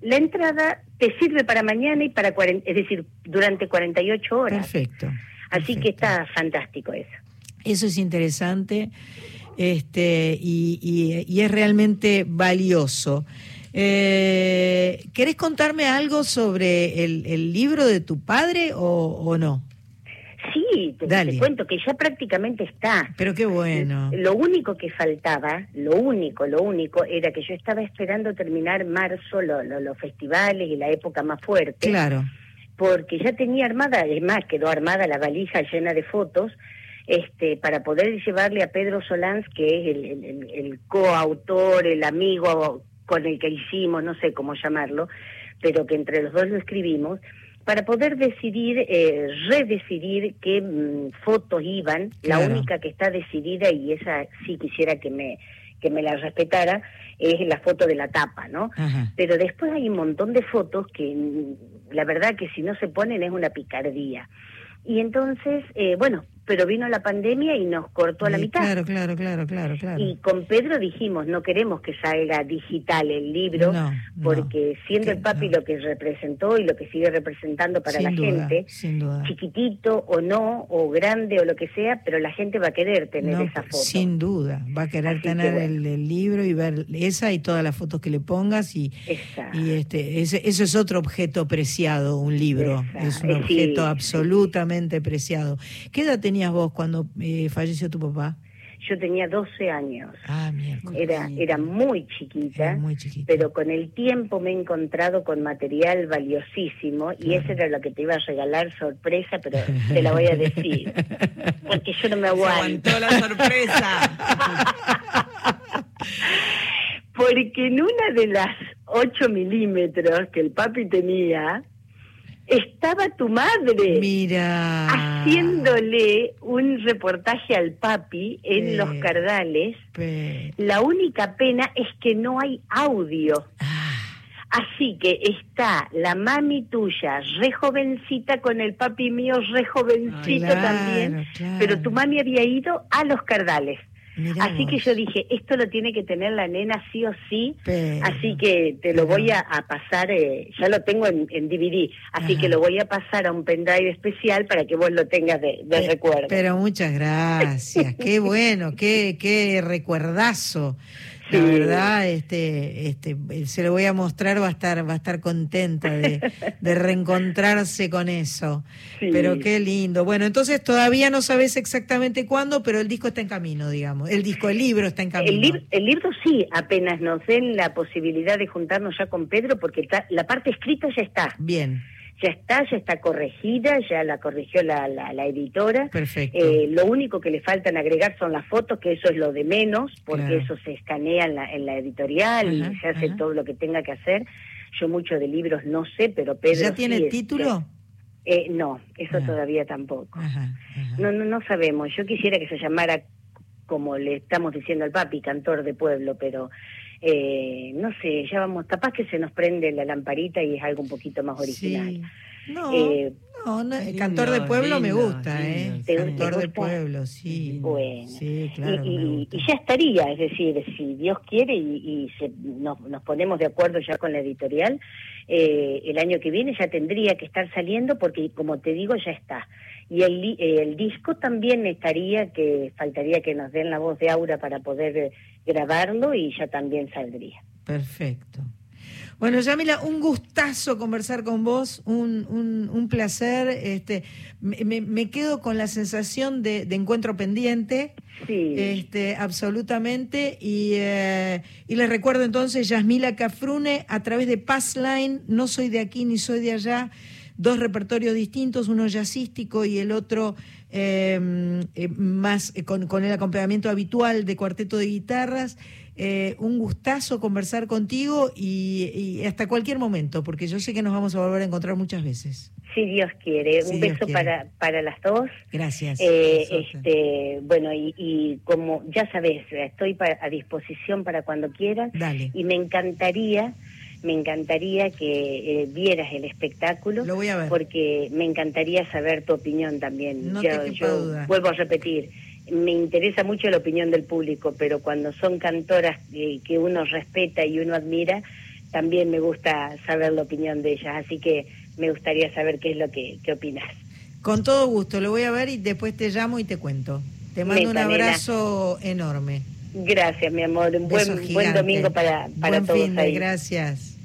la entrada te sirve para mañana y para, es decir, durante 48 horas.
Perfecto.
Así que está fantástico eso.
Eso es interesante este, y, y- y es realmente valioso. Eh, ¿Querés contarme algo sobre el, el libro de tu padre o, o no?
Sí, te, cuento que ya prácticamente está.
Pero qué bueno.
Lo único que faltaba, lo único, lo único, era que yo estaba esperando terminar marzo, lo- lo- los festivales y la época más fuerte.
Claro.
porque ya tenía armada, es más, quedó armada la valija llena de fotos, este, para poder llevarle a Pedro Solans, que es el, el- el- el coautor, el amigo con el que hicimos, no sé cómo llamarlo, pero que entre los dos lo escribimos, para poder decidir, eh, redecidir qué mm, fotos iban. La única que está decidida, y esa sí quisiera que me, que me la respetara, es la foto de la tapa, ¿no?
Ajá.
Pero después hay un montón de fotos que mm, la verdad que si no se ponen es una picardía. Y entonces, eh, bueno, pero vino la pandemia y nos cortó a la mitad.
Claro, claro, claro, claro, claro.
Y con Pedro dijimos, no queremos que salga digital el libro,
No,
porque siendo el papi lo que representó y lo que sigue representando para
Sin
la
duda,
gente,
sin duda.
chiquitito o no, o grande o lo que sea, pero la gente va a querer tener esa foto.
Sin duda, va a querer
Así que
tener
bueno.
el, el libro y ver esa y todas las fotos que le pongas y,
Exacto.
y este ese, eso es otro objeto preciado, un libro, es un
sí,
objeto
sí.
absolutamente preciado. ¿Qué edad tenías vos cuando eh, falleció tu papá?
Yo tenía 12 años.
Ah, miércoles.
Era, era muy chiquita, pero con el tiempo me he encontrado con material valiosísimo y eso era lo que te iba a regalar sorpresa, pero te la voy a decir, (laughs) porque yo no me aguanto.
la sorpresa. (laughs)
Porque en una de las 8 milímetros que el papi tenía, estaba tu madre.
Mira.
Haciéndole un reportaje al papi en
Pe-
Los Cardales.
Pe-
La única pena es que no hay audio.
Ah.
Así que está la mami tuya, re jovencita, con el papi mío, re jovencito
Claro,
también.
claro.
Pero tu mami había ido a Los Cardales.
Mirá
Así que yo dije, esto lo tiene que tener la nena sí o sí.
Pero-
Así que te lo voy a, a pasar, eh, ya lo tengo en, en DVD, así
Ajá.
que lo voy a pasar a un pendrive especial para que vos lo tengas de, de recuerdo.
Pero muchas gracias, qué bueno, qué, qué recuerdazo. La verdad, este, este, se lo voy a mostrar, va a estar, va a estar contenta de, de reencontrarse con eso.
Sí.
Pero qué lindo. Bueno, entonces todavía no sabes exactamente cuándo, pero el disco está en camino, digamos. El disco, el libro está en camino.
El, lib- el libro sí, apenas nos den la posibilidad de juntarnos ya con Pedro, porque la parte escrita ya está.
Bien,
Ya está, ya está corregida, ya la corrigió la, la, la editora.
perfecto.
Eh, lo único que le faltan agregar son las fotos, que eso es lo de menos, porque
Claro.
eso se escanea en la, en la editorial
Ajá,
y se hace
ajá.
todo lo que tenga que hacer. Yo mucho de libros no sé, pero Pedro
¿Ya
sí,
tiene
este,
título?
eh, no, eso
Ah.
todavía tampoco. No, no, no sabemos. Yo quisiera que se llamara, como le estamos diciendo al papi, cantor de pueblo, pero eh, no sé, ya vamos, capaz que se nos prende la lamparita y es algo un poquito más original.
Sí. No,
Eh,
no, no,
Lindo,
cantor de pueblo me gusta,
lindo,
¿eh?
¿Te- te
Cantor de pueblo, sí.
Bueno.
Sí, claro.
y, y- y ya estaría, es decir, si Dios quiere y, y se- nos, nos ponemos de acuerdo ya con la editorial, eh, el año que viene ya tendría que estar saliendo porque, como te digo, ya está. Y el, eh, el disco también estaría, que faltaría que nos den la voz de Aura para poder eh, grabarlo y ya también saldría.
Perfecto. Bueno, Yamila, un gustazo conversar con vos, un, un, un placer. Este, me quedo con la sensación de, de encuentro pendiente,
Sí.
este, absolutamente. Y, eh, y les recuerdo entonces, Yasmila Cafrune, a través de Passline, no soy de aquí ni soy de allá, dos repertorios distintos, uno jazzístico y el otro eh, eh, más eh, con, con el acompañamiento habitual de cuarteto de guitarras. Eh, un gustazo conversar contigo y, y hasta cualquier momento, porque yo sé que nos vamos a volver a encontrar muchas veces.
Si Dios quiere,
Si
un
Dios
beso
quiere.
para, para las dos.
Gracias.
Este, bueno, y, y como ya sabes, estoy a disposición para cuando quieran.
Dale.
Y me encantaría, me encantaría que eh, vieras el espectáculo.
Lo voy a ver.
Porque me encantaría saber tu opinión también.
No
yo,
te quepa
yo
duda.
vuelvo a repetir. Me interesa mucho la opinión del público, pero cuando son cantoras eh, que uno respeta y uno admira, también me gusta saber la opinión de ellas. Así que me gustaría saber qué es lo que, que opinas.
Con todo gusto, lo voy a ver y después te llamo y te cuento. Te mando un
nena.
abrazo enorme.
Gracias, mi amor. Un buen, buen domingo para, para
Buen
todos
fin de,
ahí.
gracias.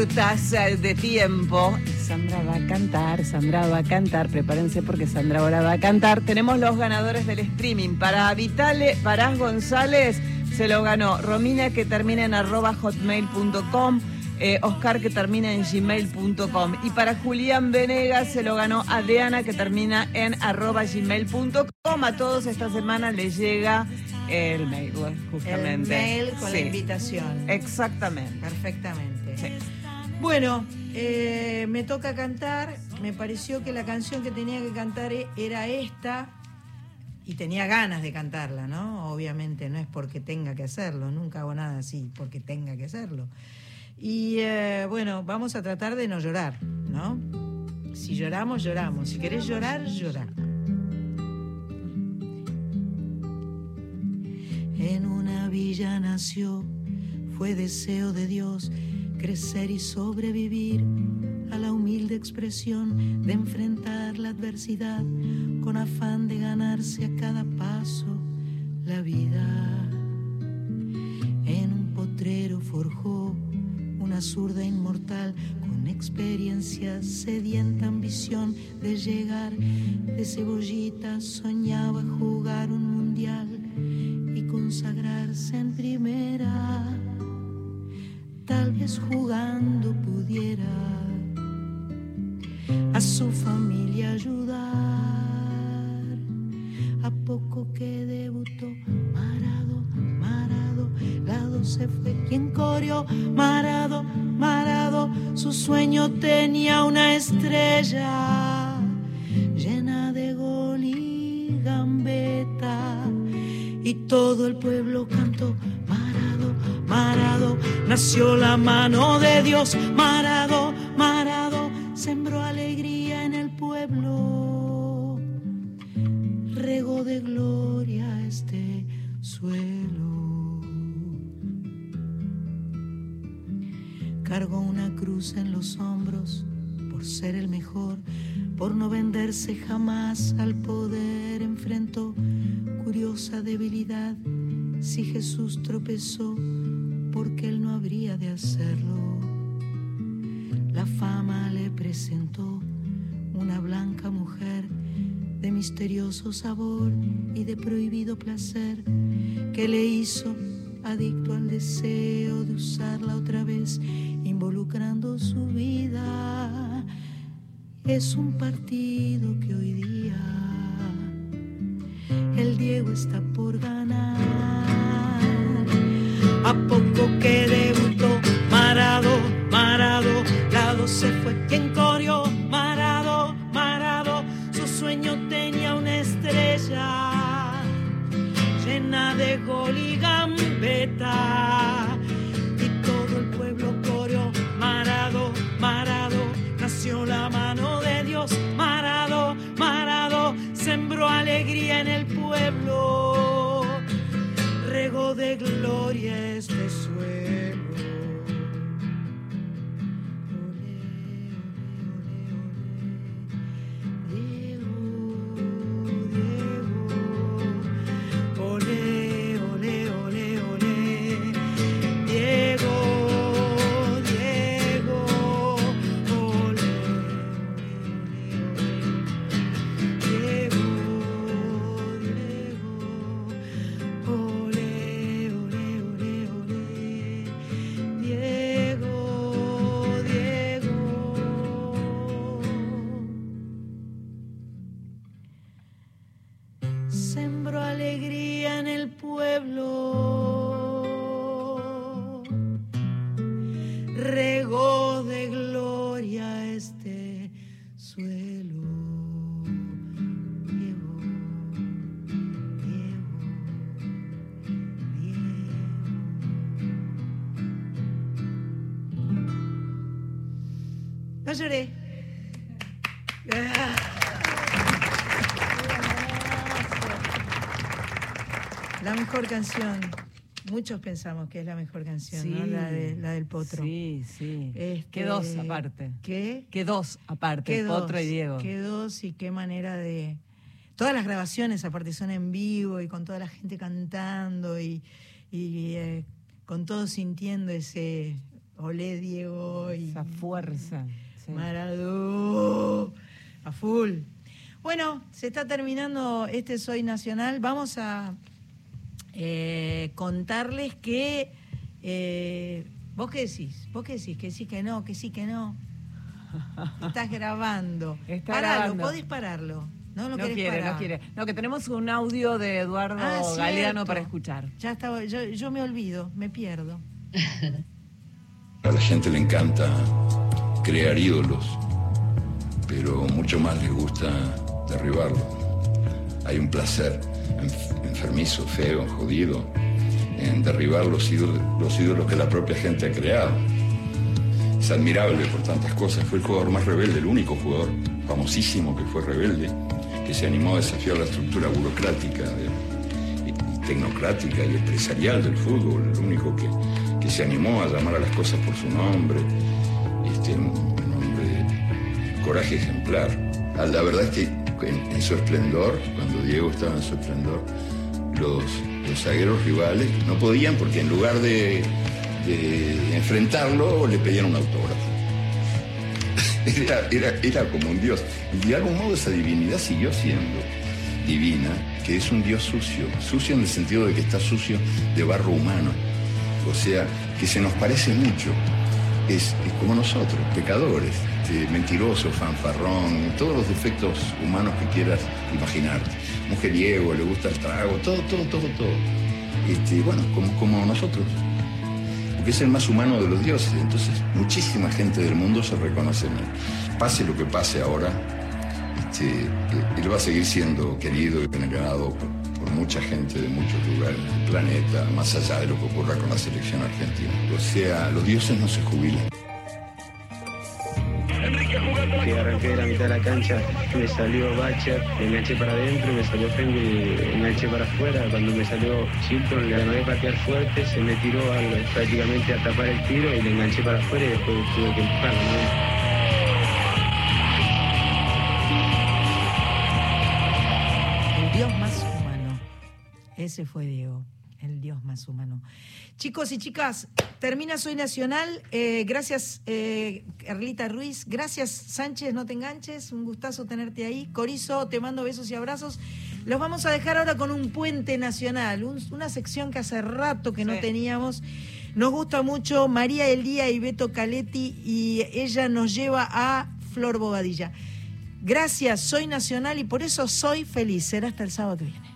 Cortas eh, de tiempo, Sandra va a cantar, Sandra va a cantar, prepárense porque Sandra ahora va a cantar. Tenemos los ganadores del streaming. Para Vitale Parás González se lo ganó Romina que termina en arroba hotmail.com. eh, Oscar que termina en gmail.com y para Julián Venegas se lo ganó Adriana que termina en arroba gmail.com a todos esta semana les llega el mail bueno,
El
justamente
mail con la invitación.
exactamente
Perfectamente.
Sí.
Bueno, eh, me toca cantar. Me pareció que la canción que tenía que cantar e- era esta. Y tenía ganas de cantarla, ¿no? Obviamente, no es porque tenga que hacerlo. Nunca hago nada así porque tenga que hacerlo. Y eh, bueno, vamos a tratar de no llorar, ¿no? Si lloramos, lloramos. Si querés llorar, llorá. En una villa nació, fue deseo de Dios crecer y sobrevivir a la humilde expresión de enfrentar la adversidad con afán de ganarse a cada paso la vida. En un potrero forjó una zurda inmortal con experiencia, sedienta ambición de llegar de cebollita, soñaba jugar un mundial y consagrarse en primera. Tal vez jugando pudiera a su familia ayudar. A poco que debutó Marado, Marado, lado se fue quien corrió. Marado, Marado, su sueño tenía una estrella llena de gol y gambeta. Y todo el pueblo cantó Marado, nació la mano de Dios. Marado, Marado, sembró alegría en el pueblo. Regó de gloria este suelo. Cargó una cruz en los hombros por ser el mejor, por no venderse jamás al poder. Enfrentó curiosa debilidad. Si Jesús tropezó, porque él no habría de hacerlo. La fama le presentó una blanca mujer de misterioso sabor y de prohibido placer que le hizo adicto al deseo de usarla otra vez, involucrando su vida. Es un partido que hoy día el Diego está por ganar. A poco que debutó, Marado, Marado, lado se fue quien corrió, Marado, Marado, su sueño tenía una estrella llena de gol y gambeta. Y todo el pueblo corrió, Marado, Marado, nació la mano de Dios, Marado, Marado, sembró alegría en el pueblo, regó de gloria este suelo. Pensamos que es la mejor canción, ¿no? La, de- la del Potro.
Sí, sí.
Este,
Qué dos aparte.
¿Qué?
Qué dos aparte,
Qué
Potro
dos,
y Diego.
Qué dos y qué manera de... Todas las grabaciones aparte son en vivo y con toda la gente cantando y, y, eh, con todos sintiendo ese olé Diego y
Esa fuerza. sí.
Maradó a full. Bueno, se está terminando este Soy Nacional. Vamos a eh, contarles que... eh, ¿Vos qué decís? ¿Vos qué decís? Que sí, que no, que sí, que no. (laughs) Estás grabando.
Está
Paralo,
grabando.
podés pararlo. No lo
No
querés
quiere,
parar.
no quiere. No, que tenemos un audio de Eduardo
Ah,
Galeano
cierto.
para escuchar.
Ya estaba, yo, yo me olvido, me pierdo. (laughs)
A la gente le encanta crear ídolos, pero mucho más les gusta derribarlo. Hay un placer enfermizo, feo, jodido, en derribar los ídolos, los ídolos que la propia gente ha creado. Es admirable por tantas cosas. Fue el jugador más rebelde, el único jugador famosísimo que fue rebelde, que se animó a desafiar la estructura burocrática tecnocrática y empresarial del fútbol, el único que, que se animó a llamar a las cosas por su nombre, este, un, un hombre de coraje ejemplar. La verdad es que en, su esplendor, cuando Diego estaba en su esplendor, los, los zagueros rivales no podían porque en lugar de, enfrentarlo le pedían un autógrafo. (laughs) Era, era, era como un dios. Y de algún modo esa divinidad siguió siendo divina, que es un dios sucio. Sucio en el sentido de que está sucio de barro humano. O sea, que se nos parece mucho. Es como nosotros, pecadores, este, mentiroso, fanfarrón, todos los defectos humanos que quieras imaginarte. Mujeriego, le gusta el trago, todo, todo, todo, todo. Este, bueno, como, nosotros porque es el más humano de los dioses. Entonces, muchísima gente del mundo se reconoce en él. Pase lo que pase ahora, este, él va a seguir siendo querido y venerado por mucha gente de muchos lugares del planeta, más allá de lo que ocurra con la selección argentina. O sea, los dioses no se jubilan.
Que arranqué de la mitad de la cancha, me salió Bacher, me enganché para adentro, me salió me enganché para afuera. Cuando me salió Chilton, le gané patear fuerte, se me tiró prácticamente a tapar el tiro y le enganché para afuera y después tuve que empujarlo. ¿no?
Dios más humano. Ese fue Diego, el Dios más humano. Chicos y chicas, termina Soy Nacional. Eh, gracias, eh, Carlita Ruiz. Gracias, Sánchez, no te enganches. Un gustazo tenerte ahí. Corizo, te mando besos y abrazos. Los vamos a dejar ahora con un puente nacional, un- una sección que hace rato que no teníamos. Nos gusta mucho María Elía y Beto Caletti y ella nos lleva a Flor Bobadilla. Gracias, soy nacional y por eso soy feliz. Será hasta el sábado que viene.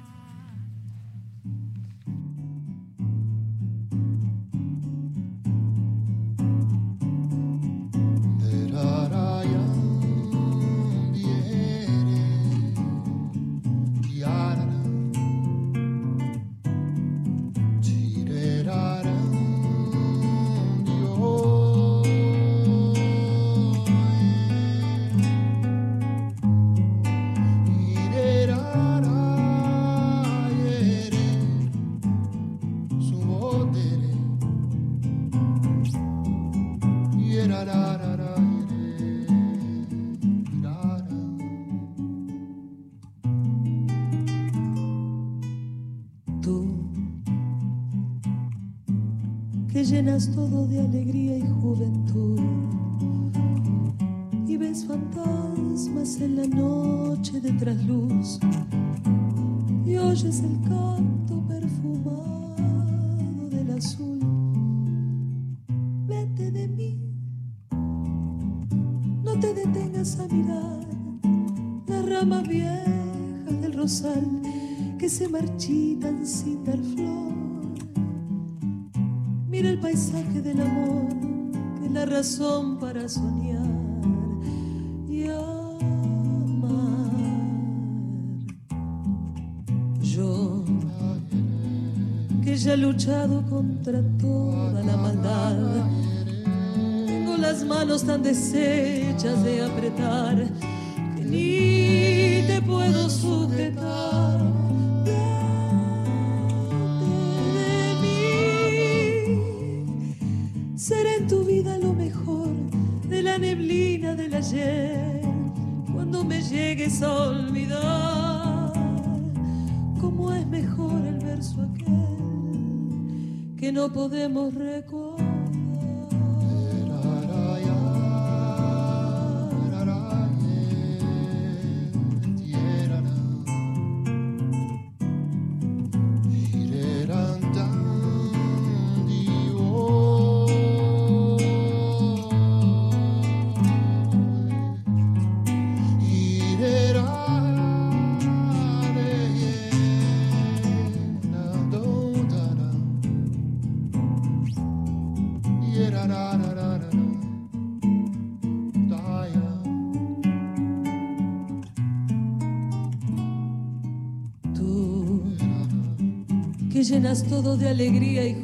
Llenas todo de alegría contra toda la maldad, tengo las manos tan deshechas de apretar de alegría y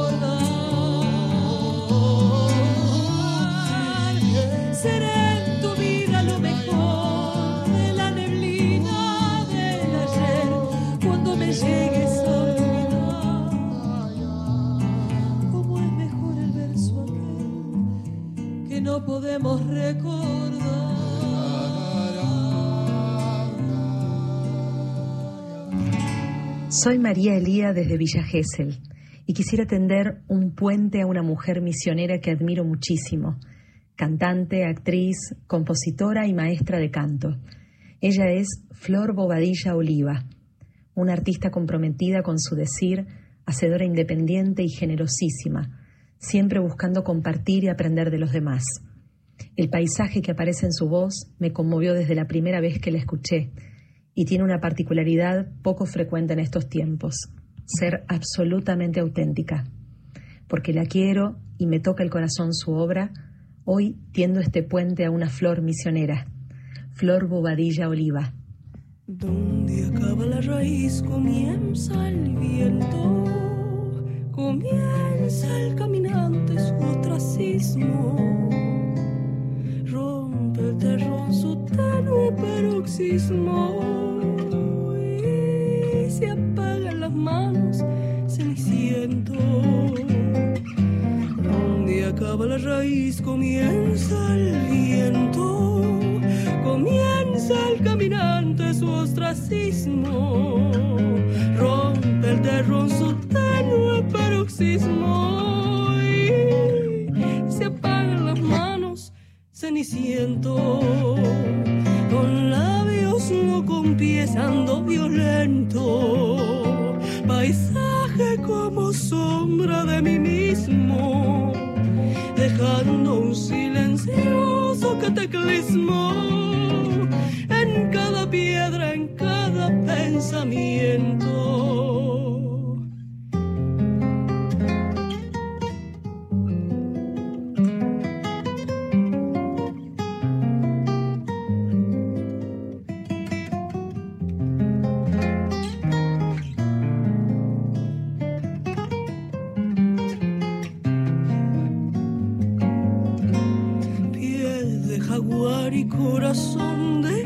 podemos recordar.
Soy María Elía desde Villa Gesell y quisiera tender un puente a una mujer misionera que admiro muchísimo, cantante, actriz, compositora y maestra de canto. Ella es Flor Bobadilla Oliva, una artista comprometida con su decir, hacedora independiente y generosísima, siempre buscando compartir y aprender de los demás. El paisaje que aparece en su voz me conmovió desde la primera vez que la escuché y tiene una particularidad poco frecuente en estos tiempos, ser absolutamente auténtica. Porque la quiero y me toca el corazón su obra, hoy tiendo este puente a una flor misionera, Flor Bobadilla Oliva.
Donde acaba la raíz comienza el viento, comienza el caminante su ostracismo, rompe el terrón su tenue paroxismo. Y se apagan las manos ceniciento. Donde acaba la raíz comienza el viento, comienza el caminante su ostracismo, rompe el terrón su tenue paroxismo ceniciento, con labios no con pies ando violento, paisaje como sombra de mí mismo, dejando un silencioso cataclismo en cada piedra, en cada pensamiento.
corazón de